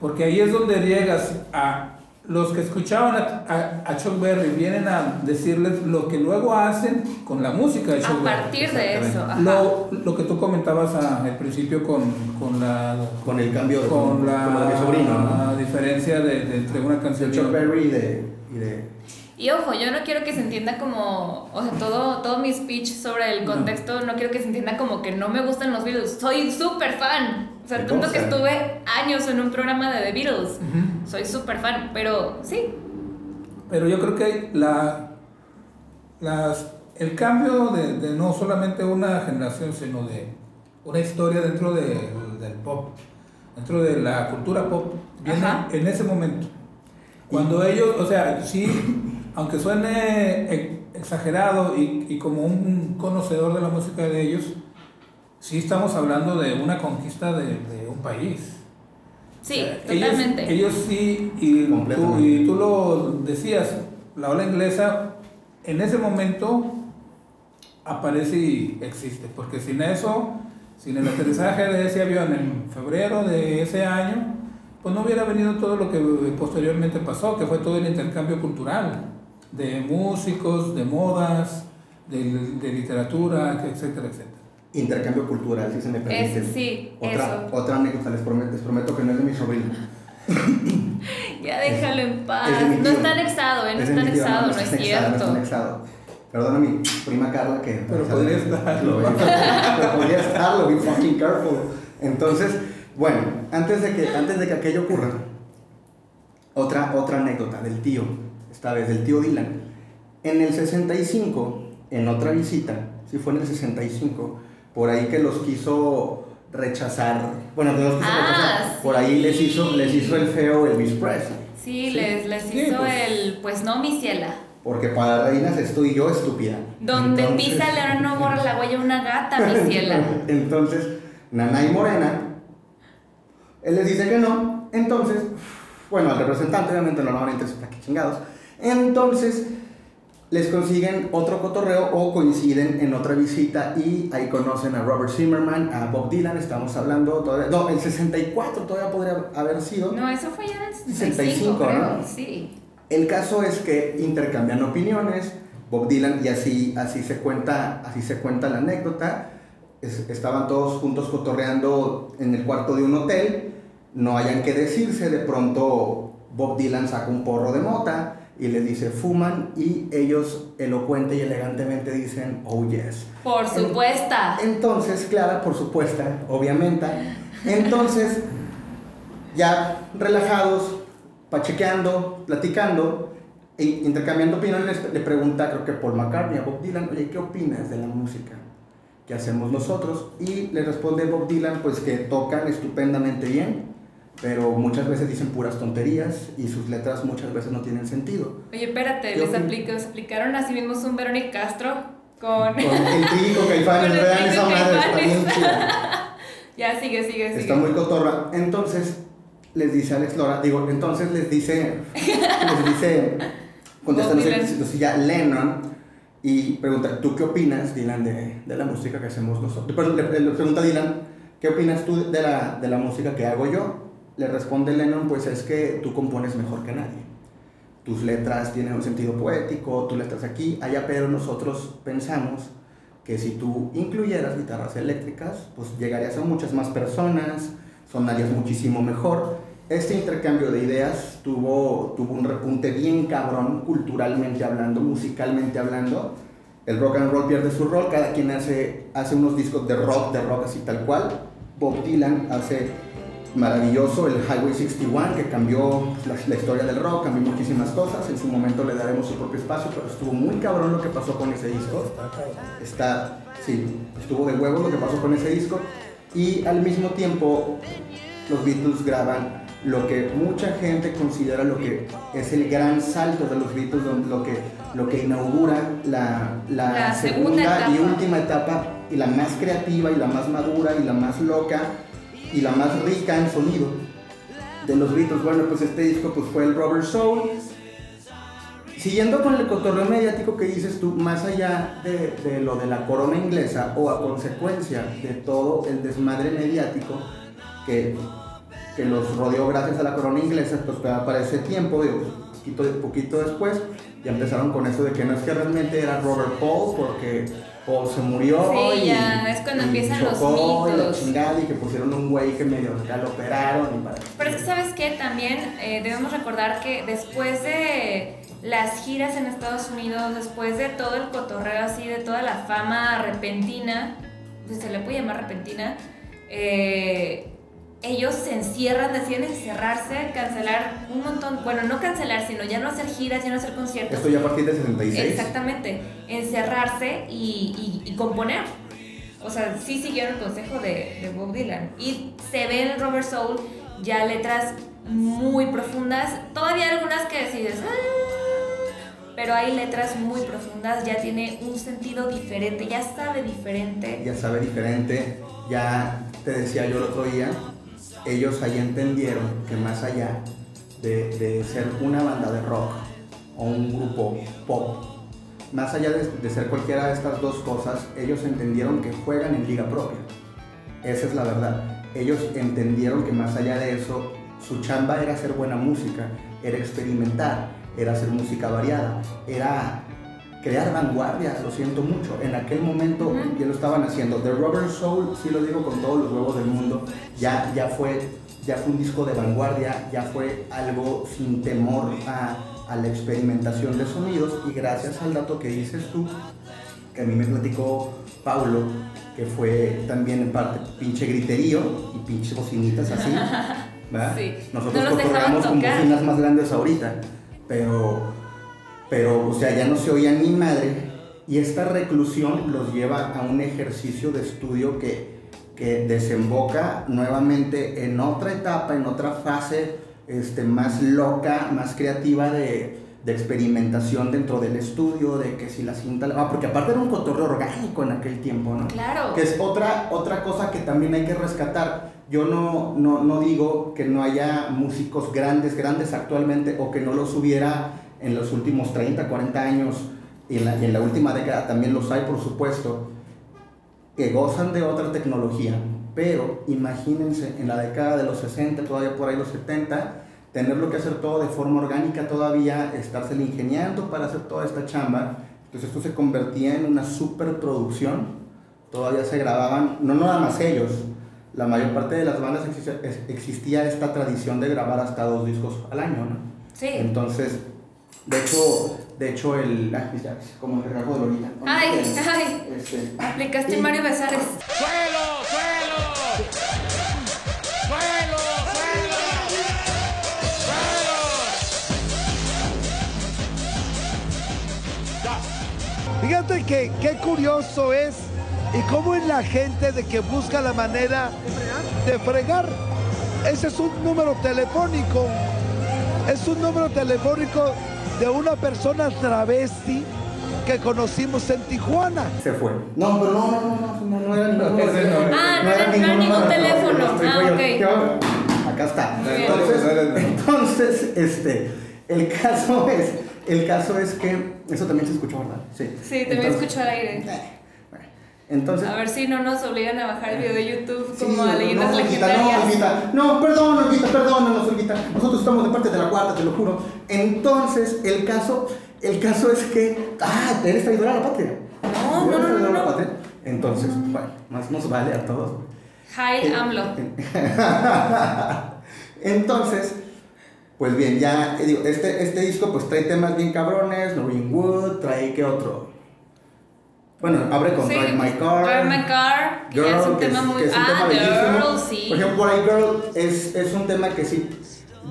Porque ahí es donde llegas a los que escuchaban a, a, Chuck Berry vienen a decirles lo que luego hacen con la música de Chuck Berry. A partir de eso. Lo, lo, que tú comentabas al principio con, con, la... Con el cambio de, con, la, sobrino, la diferencia de, entre una canción de Chuck Berry y de, y de... Y ojo, yo no quiero que se entienda como, o sea, todo, todo mi speech sobre el contexto, no. no quiero que se entienda como que no me gustan los Beatles. Soy súper fan. O sea, tanto que estuve años en un programa de The Beatles. Soy súper fan, pero sí. Pero yo creo que la, las, el cambio de, de, no solamente una generación, sino de una historia dentro de, del pop, dentro de la cultura pop, viene en ese momento. Cuando ellos, o sea, sí, aunque suene e, exagerado y, y como un conocedor de la música de ellos, sí estamos hablando de una conquista de, de un país. Sí, totalmente. Ellos, sí, y tú, y tú lo decías, la ola inglesa en ese momento aparece y existe, porque sin eso, sin el aterrizaje de ese avión en febrero de ese año, pues no hubiera venido todo lo que posteriormente pasó, que fue todo el intercambio cultural, de músicos, de modas, de, de literatura, etcétera, etcétera intercambio cultural, si se me permite. sí, otra, otra anécdota, les prometo, les prometo que no es de mi sobrino. <laughs> ya déjalo en paz. no está anexado, ¿eh? no está anexado, no, es cierto. No está anexado. Perdona a mi prima Carla que... Pero podría estarlo. pero podría estarlo, be fucking careful. Entonces, bueno, antes de que, antes de que aquello ocurra, otra, otra anécdota del tío, esta vez del tío Dylan. En el 65, en otra visita, si fue en el 65, por ahí que los quiso rechazar, bueno, no los quiso ah, rechazar, por ahí les hizo, les hizo el feo Elvis Presley. Sí, Les, les hizo pues. el, pues no, mi ciela. Porque para reinas estoy yo estúpida. Donde pisa el no borra la huella una gata, mi ciela. <laughs> entonces, Nanay Morena, él les dice que no, entonces, bueno, al representante obviamente no lo van a interesar, que chingados. Entonces, les consiguen otro cotorreo o coinciden en otra visita y ahí conocen a Robert Zimmerman, a Bob Dylan, estamos hablando todavía, no, el 64 todavía podría haber sido. No, eso fue ya en el 65, ¿no? Sí. El caso es que intercambian opiniones, Bob Dylan y así, así, se, cuenta, así se cuenta la anécdota, estaban todos juntos cotorreando en el cuarto de un hotel, no hayan que decirse, de pronto Bob Dylan saca un porro de mota, y les dice fuman y ellos elocuente y elegantemente dicen oh yes. Por supuesto. Entonces, Clara, por supuesto, obviamente. Entonces, ya relajados, pachequeando, platicando, e intercambiando opiniones, le pregunta, creo que Paul McCartney a Bob Dylan, oye, ¿qué opinas de la música que hacemos nosotros? Y le responde Bob Dylan, pues que tocan estupendamente bien, pero muchas veces dicen puras tonterías y sus letras muchas veces no tienen sentido. Oye, espérate, les, aplico, les aplicaron así mismo un Verónica Castro con... Con el trigo, Caifanes, <laughs> vean esa madre, está bien <laughs> Ya, sigue, sigue, sigue. Está muy cotorra. Entonces, les dice Alex Lora, digo, entonces les dice, les dice, contestan ya Lennon, y pregunta, ¿tú qué opinas, Dylan, de, de la música que hacemos nosotros? Pero le, le, pregunta Dylan, ¿qué opinas tú de la, de la música que hago yo? Le responde Lennon, pues es que tú compones mejor que nadie. Tus letras tienen un sentido poético, tus letras aquí, allá, pero nosotros pensamos que si tú incluyeras guitarras eléctricas, pues llegarías a muchas más personas, sonarías muchísimo mejor. Este intercambio de ideas tuvo, tuvo un repunte bien cabrón, culturalmente hablando, musicalmente hablando. El rock and roll pierde su rol, cada quien hace, hace unos discos de rock, de rock así tal cual. Bob Dylan hace maravilloso, el Highway 61, que cambió la, historia del rock, cambió muchísimas cosas. En su momento le daremos su propio espacio, pero estuvo muy cabrón lo que pasó con ese disco. Está, sí, estuvo de huevo lo que pasó con ese disco. Y al mismo tiempo, los Beatles graban lo que mucha gente considera lo que es el gran salto de los Beatles, lo que, lo que inaugura la, la, La segunda, segunda y última etapa, y la más creativa, y la más madura, y la más loca, y la más rica en sonido de los Beatles. Bueno, pues este disco pues fue el Rubber Soul. Siguiendo con el cotorreo mediático que dices tú, más allá de, de lo de la corona inglesa o a consecuencia de todo el desmadre mediático que, que los rodeó gracias a la corona inglesa, pues para ese tiempo, digo, poquito, poquito después, ya empezaron con eso de que no es que realmente era Robert Paul porque Paul se murió Sí, y, ya, es cuando y empiezan los chocó y la mitos. chingada y que pusieron un güey que medio acá lo operaron y para... Pero es que sabes que también eh, debemos recordar que después de las giras en Estados Unidos, después de todo el cotorreo así, de toda la fama repentina, pues se le puede llamar repentina, eh, ellos se encierran, deciden encerrarse, cancelar un montón, bueno, no cancelar, sino ya no hacer giras, ya no hacer conciertos. Esto ya a partir de 66. Exactamente, encerrarse y, y- y componer. O sea, sí siguieron el consejo de, de Bob Dylan. Y se ve en Robert Soul ya letras muy profundas. Todavía algunas que decides, "Ah", pero hay letras muy profundas, ya tiene un sentido diferente, ya sabe diferente. ya sabe diferente. Ya te decía yo el otro día, ellos ahí entendieron que más allá de, ser una banda de rock o un grupo pop, más allá de, de ser cualquiera de estas dos cosas, ellos entendieron que juegan en liga propia. Esa es la verdad. Ellos entendieron que más allá de eso, su chamba era hacer buena música, era experimentar, era hacer música variada, era crear vanguardia, lo siento mucho. En aquel momento Ujú. ya lo estaban haciendo. The Rubber Soul, sí lo digo con todos los huevos del mundo, ya, ya, fue, ya fue un disco de vanguardia, ya fue algo sin temor a, a la experimentación de sonidos y gracias al dato que dices tú, que a mí me platicó Paulo, que fue también en parte pinche griterío y pinches bocinitas así. <laughs> ¿verdad? Sí. Nosotros No los con bocinas más grandes ahorita, pero, pero, o sea, ya no se oía ni madre. Y esta reclusión los lleva a un ejercicio de estudio que, que desemboca nuevamente en otra etapa, en otra fase este, más loca, más creativa de, de experimentación dentro del estudio, de que si la cinta... Ah, porque aparte era un cotorreo orgánico en aquel tiempo, ¿no? Claro. Que es otra, otra cosa que también hay que rescatar. Yo no, no, no digo que no haya músicos grandes, grandes actualmente o que no los hubiera en los últimos 30, 40 años y en la, y en la última década también los hay, por supuesto, que gozan de otra tecnología. Pero imagínense en la década de los 60, todavía por ahí los 70, tenerlo que hacer todo de forma orgánica todavía, estarse ingeniando para hacer toda esta chamba. Entonces esto se convertía en una superproducción. Todavía se grababan, no nada más ellos, la mayor parte de las bandas existía, es- existía esta tradición de grabar hasta dos discos al año, ¿no? Sí. Entonces, de hecho, de hecho el, ah, ya, como el rasgo de Lolita. Ay, ay. Este, Aplicaste y- Mario Besares. ¡Suelo, suelo! ¡Suelo, suelo! ¡Suelo! Fíjate que qué curioso es y cómo es la gente de que busca la manera de fregar. Ese es un número telefónico. Es un número telefónico de una persona travesti que conocimos en Tijuana. se fue. No, pero no, no, no, no, no, no era ningún Ese no. Ah, no era- no era ningún teléfono. Ah, ok. yo- acá está. Entonces, entonces, este, el caso es, el caso es que, eso también se escuchó, ¿verdad? Sí. Sí, también Entonces- escucho al aire. Eh, Entonces, A ver si no nos obligan a bajar el video de YouTube Sí, como a no, leyendas no, legendarias. No, Olguita, no, perdón, Olguita, perdónanos, Olguita. Nosotros estamos de parte de la cuarta, te lo juro. Entonces, el caso, el caso es que. Ah, eres traidora a la patria. No, ¿Eres no, no, a la no. patria? Entonces, bueno, más nos vale a todos. Jail AMLO. <laughs> Entonces, pues bien, ya eh, digo, este, este disco pues trae temas bien cabrones, Noreen Wood, trae qué otro. Bueno, abre con Sí, Drive My Car. Drive My Car, que ya es un que tema muy- que es un ah, tema bellísimo. Girl, sí. Por ejemplo, por ahí Girl es, es un tema que sí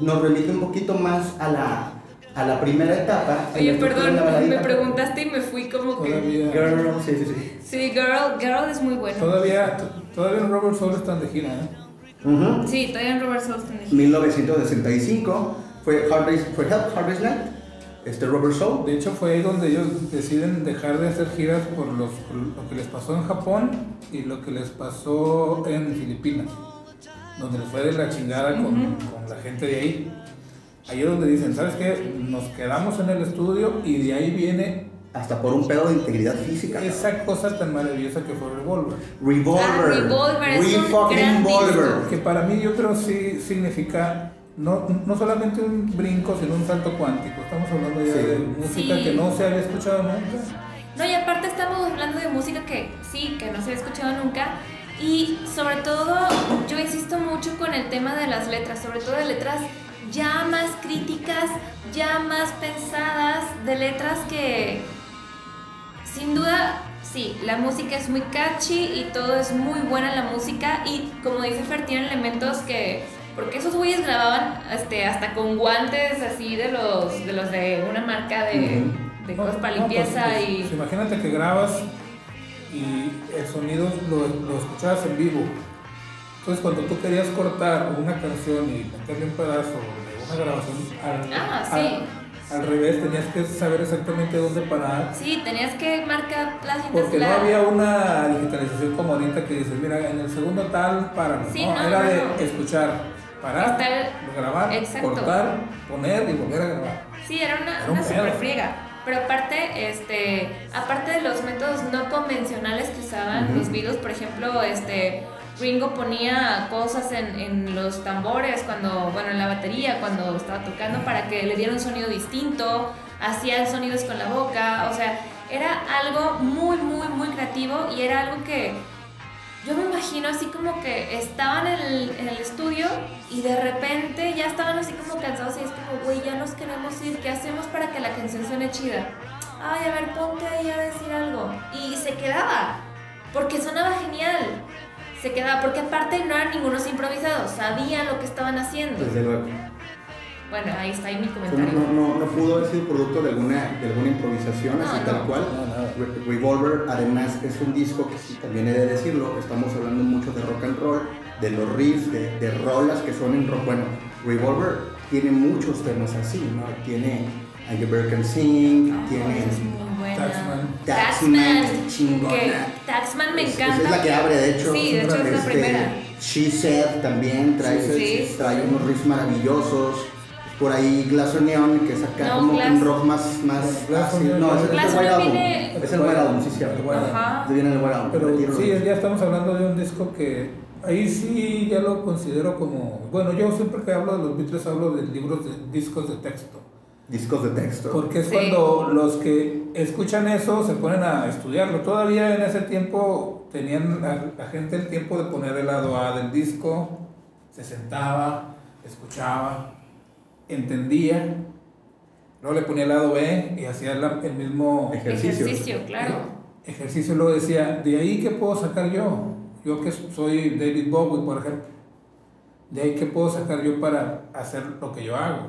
nos remite un poquito más a la, a la primera etapa. Oye, perdón, de me preguntaste y me fui como que... Todavía, Girl, sí, sí, sí. Sí, Girl, Girl es muy bueno. todavía, todavía en Robert Soul están de gira, ¿eh? Ujú. Sí, todavía en Robert Soulstone. 1965 fue Hard Day's, fue Help, Hard Day's Night, este Robert Soul. De hecho fue ahí donde ellos deciden dejar de hacer giras por los, por lo que les pasó en Japón y lo que les pasó en Filipinas, donde les fue de la chingada con, con la gente de ahí. Ahí es donde dicen, ¿sabes qué? Nos quedamos en el estudio y de ahí viene Hasta por un pedo de integridad física. esa cosa tan maravillosa que fue Revolver. Revolver. Ah, Revolver, es Re un fucking gran Volver. Que para mí yo creo sí significa no, no solamente un brinco, sino un salto cuántico. Estamos hablando ya Sí. de música Sí. que no se había escuchado nunca. No, y aparte estamos hablando de música que sí, que no se había escuchado nunca. Y sobre todo, yo insisto mucho con el tema de las letras, sobre todo de letras ya más críticas, ya más pensadas, de letras que sin duda, sí, la música es muy catchy y todo es muy buena en la música y como dice Fer, tienen elementos que... Porque esos güeyes grababan este, hasta con guantes así de los de, los de una marca de, cosas para no, pues, limpieza pues, y... pues, imagínate que grabas y el sonido lo, lo escuchabas en vivo. Entonces cuando tú querías cortar una canción y meterle un pedazo de una grabación al, Ah, al- sí. al revés, tenías que saber exactamente dónde parar. Sí, tenías que marcar las Porque no había una digitalización como ahorita que dices, mira, en el segundo tal, para. Sí, no, no, era no, de escuchar, parar, Estar- grabar, Exacto. cortar, poner y volver a grabar. Sí, era una, Era una super friega. Pero aparte, este, aparte de los métodos no convencionales que usaban los Beatles, por ejemplo, este, Ringo ponía cosas en, en los tambores, cuando, bueno, en la batería, cuando estaba tocando, para que le diera un sonido distinto, hacía sonidos con la boca, o sea, era algo muy, muy, muy creativo y era algo que yo me imagino así como que estaban en el, en el estudio y de repente ya estaban así como cansados y es como, güey, ya nos queremos ir, ¿qué hacemos para que la canción suene chida? Ay, a ver, ponte ahí a decir algo. Y se quedaba, porque sonaba genial. Se quedaba, porque aparte no eran ningunos improvisados, sabían lo que estaban haciendo. Desde luego. Bueno, ahí está ahí mi No, comentario. no, no, no pudo haber sido producto de alguna, de alguna improvisación, así No, tal cual. No, nada. Re- Revolver, además, es un disco que sí, también he de decirlo, estamos hablando mucho de rock and roll, de los riffs, de, de rolas que son en rock. Bueno, Revolver tiene muchos temas así, ¿no? Tiene I Get Better Can Sing, tiene Es muy buena. Taxman. Taxman, chingona. que Taxman me Es- encanta. Es, la que abre, de hecho. Sí, de hecho es la Este, primera. She Said también trae, Sí, sí, trae unos riffs maravillosos. Por ahí Glass Onion, que es acá No, como un rock más. más Glass. Onion- no, es, es Glass el White Album. viene- Es el White Album, sí, cierto. El. Ajá. Se viene el White Album. Pero sí, ya estamos hablando de un disco que ahí sí ya lo considero como. Bueno, yo siempre que hablo de los Beatles hablo de libros de discos de texto. Discos de texto. Porque es Sí. cuando los que escuchan eso se ponen a estudiarlo. Todavía en ese tiempo tenían la, la gente el tiempo de poner el lado A del disco, se sentaba, escuchaba, entendía, luego le ponía el lado B y hacía la- el mismo Ejercicio. Ejercicio, claro. ejercicio. Luego decía, ¿de ahí qué puedo sacar yo? Yo que soy David Bowie, por ejemplo. ¿De ahí qué puedo sacar yo para hacer lo que yo hago?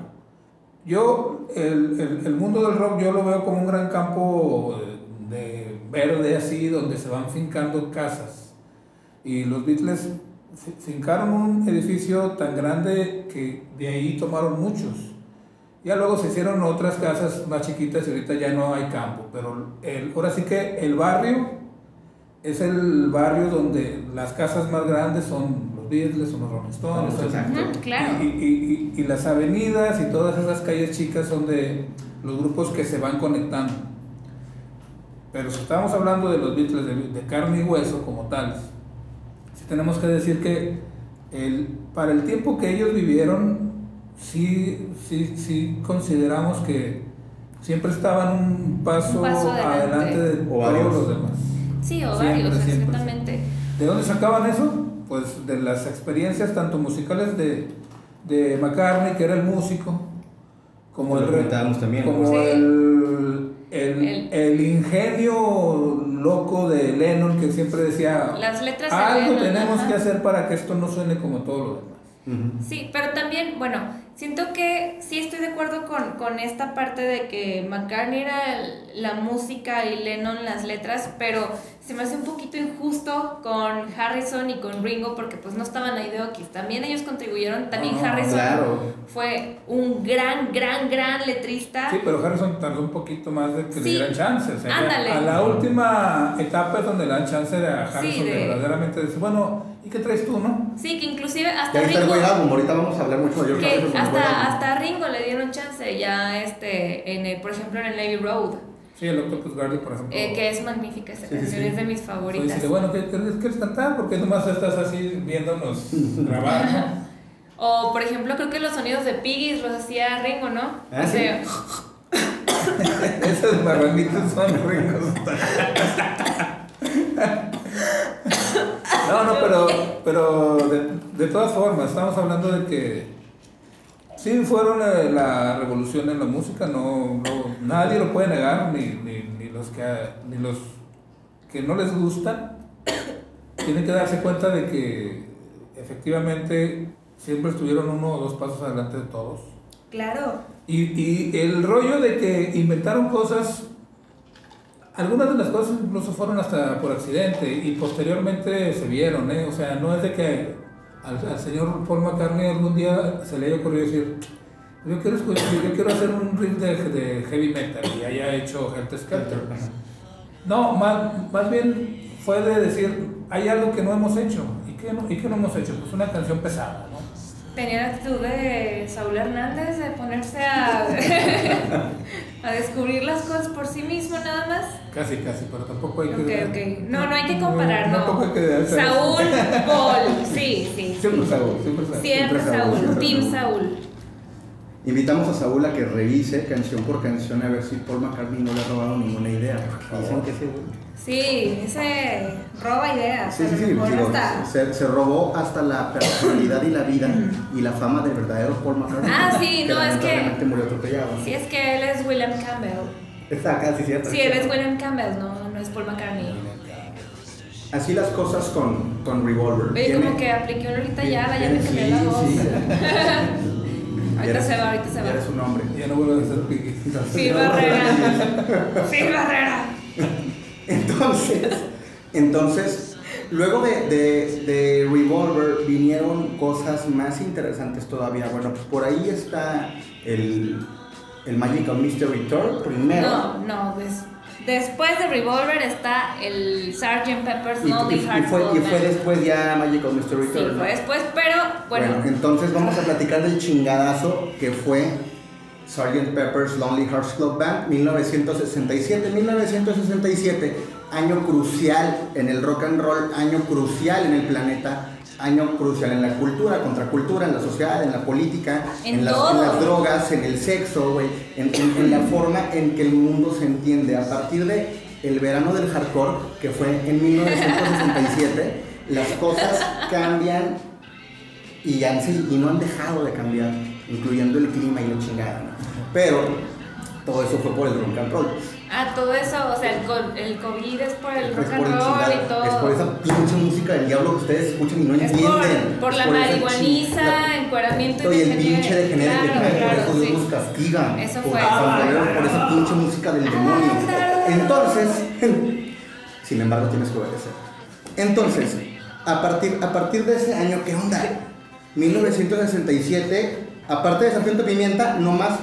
Yo, el, el- el mundo del rock, yo lo veo como un gran campo de, de verde así, donde se van fincando casas. Y los Beatles fincaron un edificio tan grande que de ahí tomaron muchos. Ya luego se hicieron otras casas más chiquitas y ahorita ya no hay campo. Pero el, ahora sí que el barrio es el barrio donde las casas más grandes son los Beatles, son los Rolling Stones. Exacto. Ujú, claro. y, y- y- y las avenidas y todas esas calles chicas son de los grupos que se van conectando. Pero si estamos hablando de los Beatles de, de carne y hueso como tales, tenemos que decir que el, para el tiempo que ellos vivieron, sí, sí, sí consideramos que siempre estaban un paso, Un paso adelante. adelante de O todos varios. los demás. Sí, o Siempre, varios, siempre, exactamente. ¿De dónde sacaban eso? Pues de las experiencias tanto musicales de, de McCartney, que era el músico, como el, también. como Sí. el, el, El- el ingenio loco de Lennon que siempre decía, Las letras de algo Lennon, tenemos ajá. que hacer para que esto no suene como todo lo demás. Sí, pero también, bueno, siento que sí estoy de acuerdo con, con esta parte de que McCartney era el- la música y Lennon las letras, pero se me hace un poquito injusto con Harrison y con Ringo porque pues no estaban ahí de Oquis. También ellos contribuyeron, también Harrison claro. fue un gran, gran, gran letrista. Sí, pero Harrison tardó un poquito más de que Sí. le dieran chance. O sea, Ándale. a la última etapa es donde le dan chance a Harrison Sí, de... de- verdaderamente decir, bueno, ¿y qué traes tú, no? Sí, que inclusive Ya hasta está el Ringo... buen álbum, ahorita vamos a hablar mucho de que el hasta, hasta a Ringo le dieron chance ya este en el- por ejemplo en el Navy Road Sí, el Octopus Garden, por ejemplo. eh, que es magnífica esa Sí, sí, canción sí. es de mis favoritas decirle, bueno, ¿qué quieres, quieres cantar? Porque nomás estás así viéndonos grabar, ¿no? <laughs> o por ejemplo creo que los sonidos de Piggies los hacía Ringo no Ah, O sí. sea, <laughs> Esos marranitos son ricos. <laughs> No, no, pero, pero de, de todas formas, estamos hablando de que sí fueron la revolución en la música, no, no- nadie lo puede negar, ni, ni, ni los que, ni los que no les gustan, tienen que darse cuenta de que efectivamente siempre estuvieron uno o dos pasos adelante de todos. claro Y, y el rollo de que inventaron cosas, algunas de las cosas incluso fueron hasta por accidente y posteriormente se vieron, ¿eh? O sea, no es de que al, al señor Paul McCartney algún día se le haya ocurrido decir, yo quiero, escuchar, yo quiero hacer un riff de, de heavy metal y haya hecho Helter Skelter. No, más, más bien fue de decir, hay algo que no hemos hecho. ¿Y qué no, ¿Y qué no hemos hecho? Pues una canción pesada, ¿no? tenía la actitud de Saúl Hernández de ponerse a <laughs> a descubrir las cosas por sí mismo nada más Casi, casi, pero tampoco hay que... Ok, ok. No, no hay que comparar, no. Tampoco hay que. Saúl, Paul. Sí, sí. Siempre Saúl, siempre Saúl. Siempre Saúl, Team Saúl. Saúl. Invitamos a Saúl a que revise canción por canción a ver si Paul McCartney no le ha robado ninguna idea. porque Dicen que sí. Sí, ese roba ideas. Sí, sí, sí. digo, se, se robó hasta la personalidad y la vida y la fama del verdadero Paul McCartney. Ah, sí, no, es que- murió atropellado. Sí, es que él es William Campbell. Está casi cierto. Sí, él es William Campbell, no, no es Paul McCartney. Así las cosas con, con Revolver. Oye, como que apliqué una ahorita ya, ya tiene- me cambié sí, la voz. <laughs> ahorita se va, ahorita se ya va. Eres un hombre. Ya no vuelvo a ser piqui. Phil Barrera. Phil Barrera. <laughs> Entonces, entonces luego de, de, de Revolver vinieron cosas más interesantes todavía. Bueno, pues por ahí está el, el Magical Mystery Tour primero. No, no, des- después de Revolver está el Sgt. Pepper's Y, Lonely y Hearts fue, y Club fue después ya Magical Mystery Sí, Tour. ¿no? fue después, pero bueno, Bueno, entonces vamos a platicar del chingadazo que fue Sgt. Pepper's Lonely Hearts Club Band 1967. 1967, año crucial en el rock and roll, año crucial en el planeta, año crucial en la cultura, contracultura, en la sociedad, en la política, En las, drogas, en el sexo, güey, en, la forma en que el mundo se entiende. A partir de el verano del hardcore, que fue en 1967, las cosas cambian y, han, y no han dejado de cambiar, incluyendo el clima y la chingada. ¿no? Pero todo eso fue por el rock and roll. Ah, todo eso, o sea, el, el COVID es por el rock and roll y todo. es por esa pinche música del diablo que ustedes escuchan y no Es entienden. por, por la marihuaniza, chingada- encueramiento y el pinche que Claro, claro, por eso Dios sí. nos castiga. Eso por, fue. por- por esa pinche música del demonio. Entonces, <laughs> sin embargo, tienes que obedecer. Entonces, a partir, a partir de ese año, ¿qué onda? 1967, aparte de Sargento Pimienta, nomás,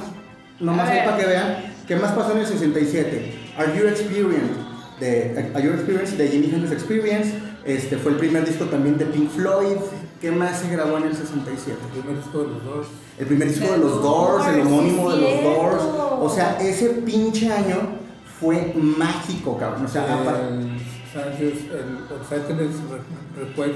nomás A ver. para que vean, ¿qué más pasó en el 67? Are You Experienced? De, Are You Experienced de Jimi Hendrix Experience, este fue el primer disco también de Pink Floyd, ¿qué más se grabó en el 67? El primer disco de los dos. El primer disco de los Doors, el Doors, homónimo de los Doors. O sea, ese pinche año fue mágico, cabrón. O sea, aparte- el Sánchez, el, el Sánchez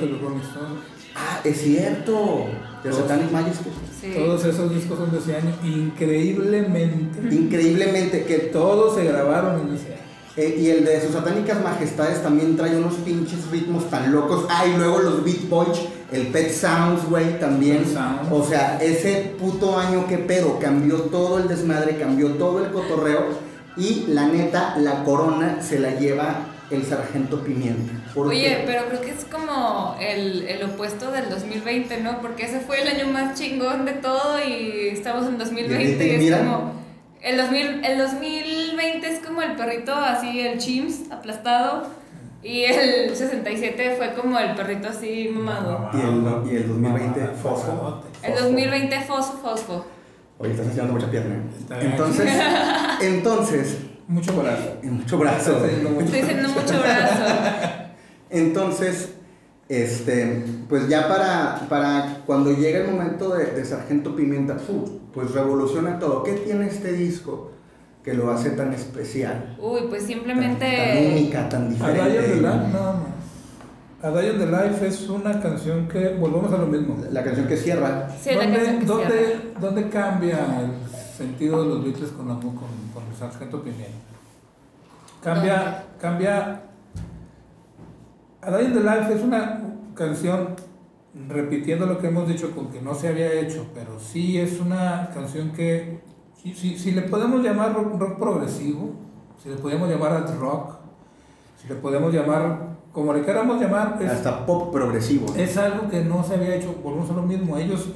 de los Rolling Stones. ah, es cierto. Todos. Satanic Majesty. Sí. Todos esos discos son de ese año. Increíblemente. Increíblemente que Todos se grabaron en ese año. Eh, y el de sus satánicas majestades también trae unos pinches ritmos tan locos. Ah, y luego los Beat Boys, el Pet Sounds, güey, también. Sounds. O sea, ese puto año que pedo, cambió todo el desmadre, cambió todo el cotorreo. Y la neta, la corona se la lleva el sargento Pimienta. Porque- Oye, pero creo que es como el, el opuesto del 2020, ¿no? Porque ese fue el año más chingón de todo y estamos en 2020 ¿Y y, es mira? como... El, 2000, el 2020 es como el perrito así, el chimps aplastado y el 67 fue como el perrito así mamado. Y el- y el 2020 fosfo. El 2020 fosfo, fosfo. Oye, estás haciendo mucha pierna. Entonces, <laughs> entonces, Mucho brazo. y mucho brazo. Estoy haciendo mucho brazo. <laughs> Entonces, este, pues ya para, para cuando llega el momento de, de Sargento Pimienta, pues revoluciona todo. ¿Qué tiene este disco que lo hace tan especial? Uy, pues Tan, tan simplemente... única, tan A Dion the diferente. Life, nada más. A the Life es una canción que, volvemos a lo mismo. La canción que cierra. Sí, la ¿Dónde, canción que dónde- cierra. dónde cambia el sentido de los Beatles con, la, con, con el Sargento Pimienta? Cambia, cambia. A Day in the Life es una canción, repitiendo lo que hemos dicho, con que no se había hecho, pero sí es una canción que, si, si, si le podemos llamar rock, rock progresivo, si le podemos llamar art rock, si le podemos llamar, como le queramos llamar, es, Hasta pop progresivo. es algo que no se había hecho, volvemos a lo mismo, ellos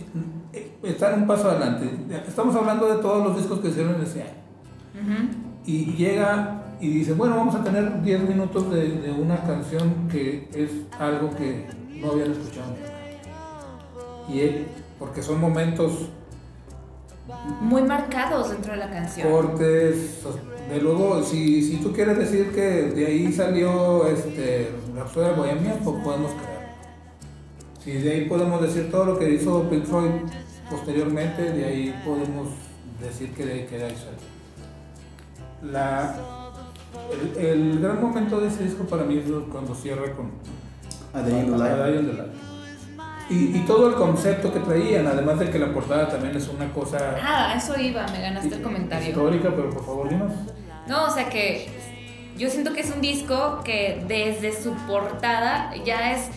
eh, están un paso adelante. Estamos hablando de todos los discos que hicieron ese año. Y llega y dice, bueno, vamos a tener 10 minutos de, de una canción que es algo que no habían escuchado. Y él, porque son momentos Muy marcados dentro de la canción. cortes, de luego, si, si tú quieres decir que de ahí salió este, Rhapsody de Bohemia, pues podemos creer. Si de ahí podemos decir todo lo que hizo Pink Floyd posteriormente, de ahí podemos decir que de ahí, que de ahí salió. La, el, el gran momento de ese disco para mí es cuando cierra con A Day in the A Life. Day in the Life. Y, y todo el concepto que traían, además de que la portada también es una cosa Ah, a eso iba, me ganaste el comentario. histórica, pero por favor dinos. No, o sea que yo siento que es un disco que desde su portada ya es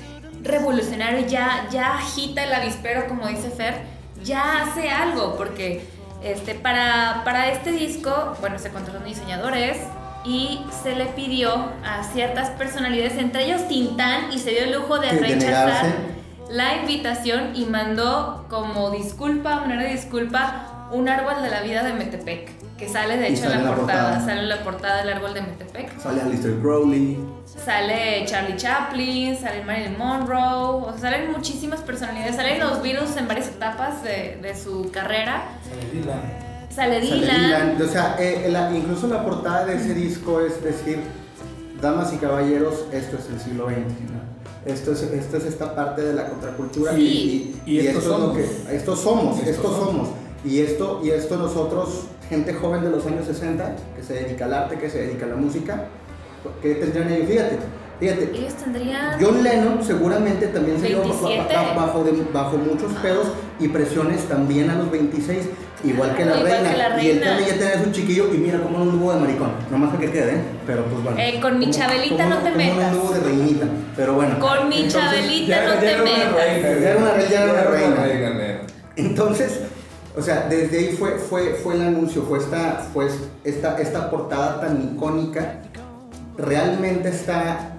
revolucionario, ya, ya agita el avispero, como dice Fer, ya hace algo, porque este, para, para este disco, bueno, se contrataron diseñadores y se le pidió a ciertas personalidades, entre ellos Tintán, y se dio el lujo de rechazar la invitación y mandó como disculpa, manera de disculpa, un árbol de la vida de Metepec, que sale de hecho en sale la, en la portada, portada. sale en la portada del árbol de Metepec. Sale Alistair Crowley. Sale Charlie Chaplin, sale Marilyn Monroe, o sea, salen muchísimas personalidades, salen los Beatles en varias etapas de, de su carrera, Sale Dylan. Sale Sale Dylan, Dylan. O sea, eh, la- incluso la portada de ese disco es decir, damas y caballeros, esto es el siglo XX. ¿no? Esto es, esto es esta parte de la contracultura Sí. y, y- y Y esto es lo somos. que esto somos, Estos esto somos. somos. Y esto, y esto nosotros, gente joven de los años 60, que se dedica al arte, que se dedica a la música, ¿qué tendrían ellos? Fíjate, fíjate, ellos tendrían... John Lennon seguramente también se dio bajo, 27. bajo, de- bajo muchos pedos y presiones también a los 26, igual que la, Igual reina. que la Y él también ya tenía su chiquillo y mira cómo no anduvo de maricón, nomás para que quede, ¿eh? pero pues bueno. Eh, con mi Chabelita no te cómo metas. anduvo de reinita, pero bueno. Con mi Entonces, Chabelita Ya- no ya te era una metas. reina, Ya era una reina, ya era una reina. Entonces, o sea, desde ahí fue, fue, fue el anuncio, fue esta, fue esta, esta portada tan icónica, realmente está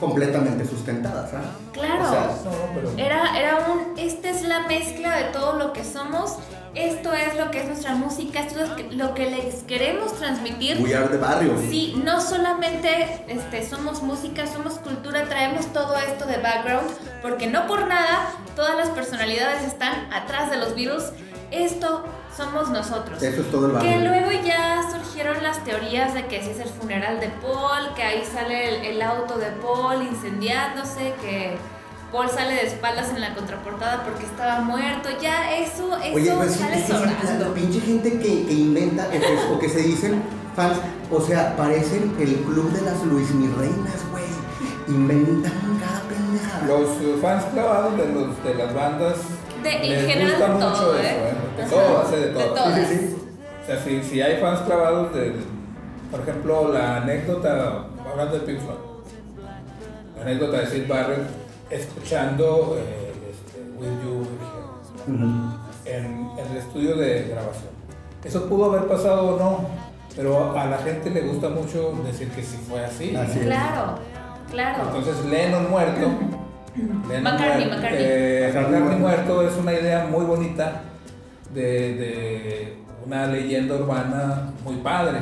completamente sustentada, ¿sabes? Claro. O sea, No, pero Era, era un, esta es la mezcla de todo lo que somos, esto es lo que es nuestra música, esto es lo que- lo que les queremos transmitir. We are de barrio. Sí, no solamente este, somos música, somos cultura, traemos todo esto de background, porque no por nada todas las personalidades están atrás de los Beatles. Esto somos nosotros. Eso es todo el barrio. Que luego ya surgieron las teorías de que si es el funeral de Paul, que ahí sale el, el auto de Paul incendiándose, que Paul sale de espaldas en la contraportada porque estaba muerto. Ya eso, eso Oye, pues sale sí, la, la sobrando. pinche gente que, que inventa o que, o que se dicen fans, o sea, parecen el club de las Luis Mi Reinas, güey. Inventan cada pendejada. los eh, fans clavados de, los, de las bandas De- en general gusta mucho todo, eso, ¿eh? De todas, eh, de De todas. todas. Sí, sí, sí. O sea, si, si hay fans clavados de, por ejemplo, la anécdota, hablando de Pink Floyd, la anécdota de Sid Barrett escuchando eh, este, Will You en, en el estudio de grabación. Eso pudo haber pasado o no, pero a la gente le gusta mucho decir que sí fue así. Claro. Claro. Entonces Lennon muerto. <laughs> Lennon McCartney, muerto, McCartney. eh, McCartney muerto es una idea muy bonita de, una leyenda urbana muy padre.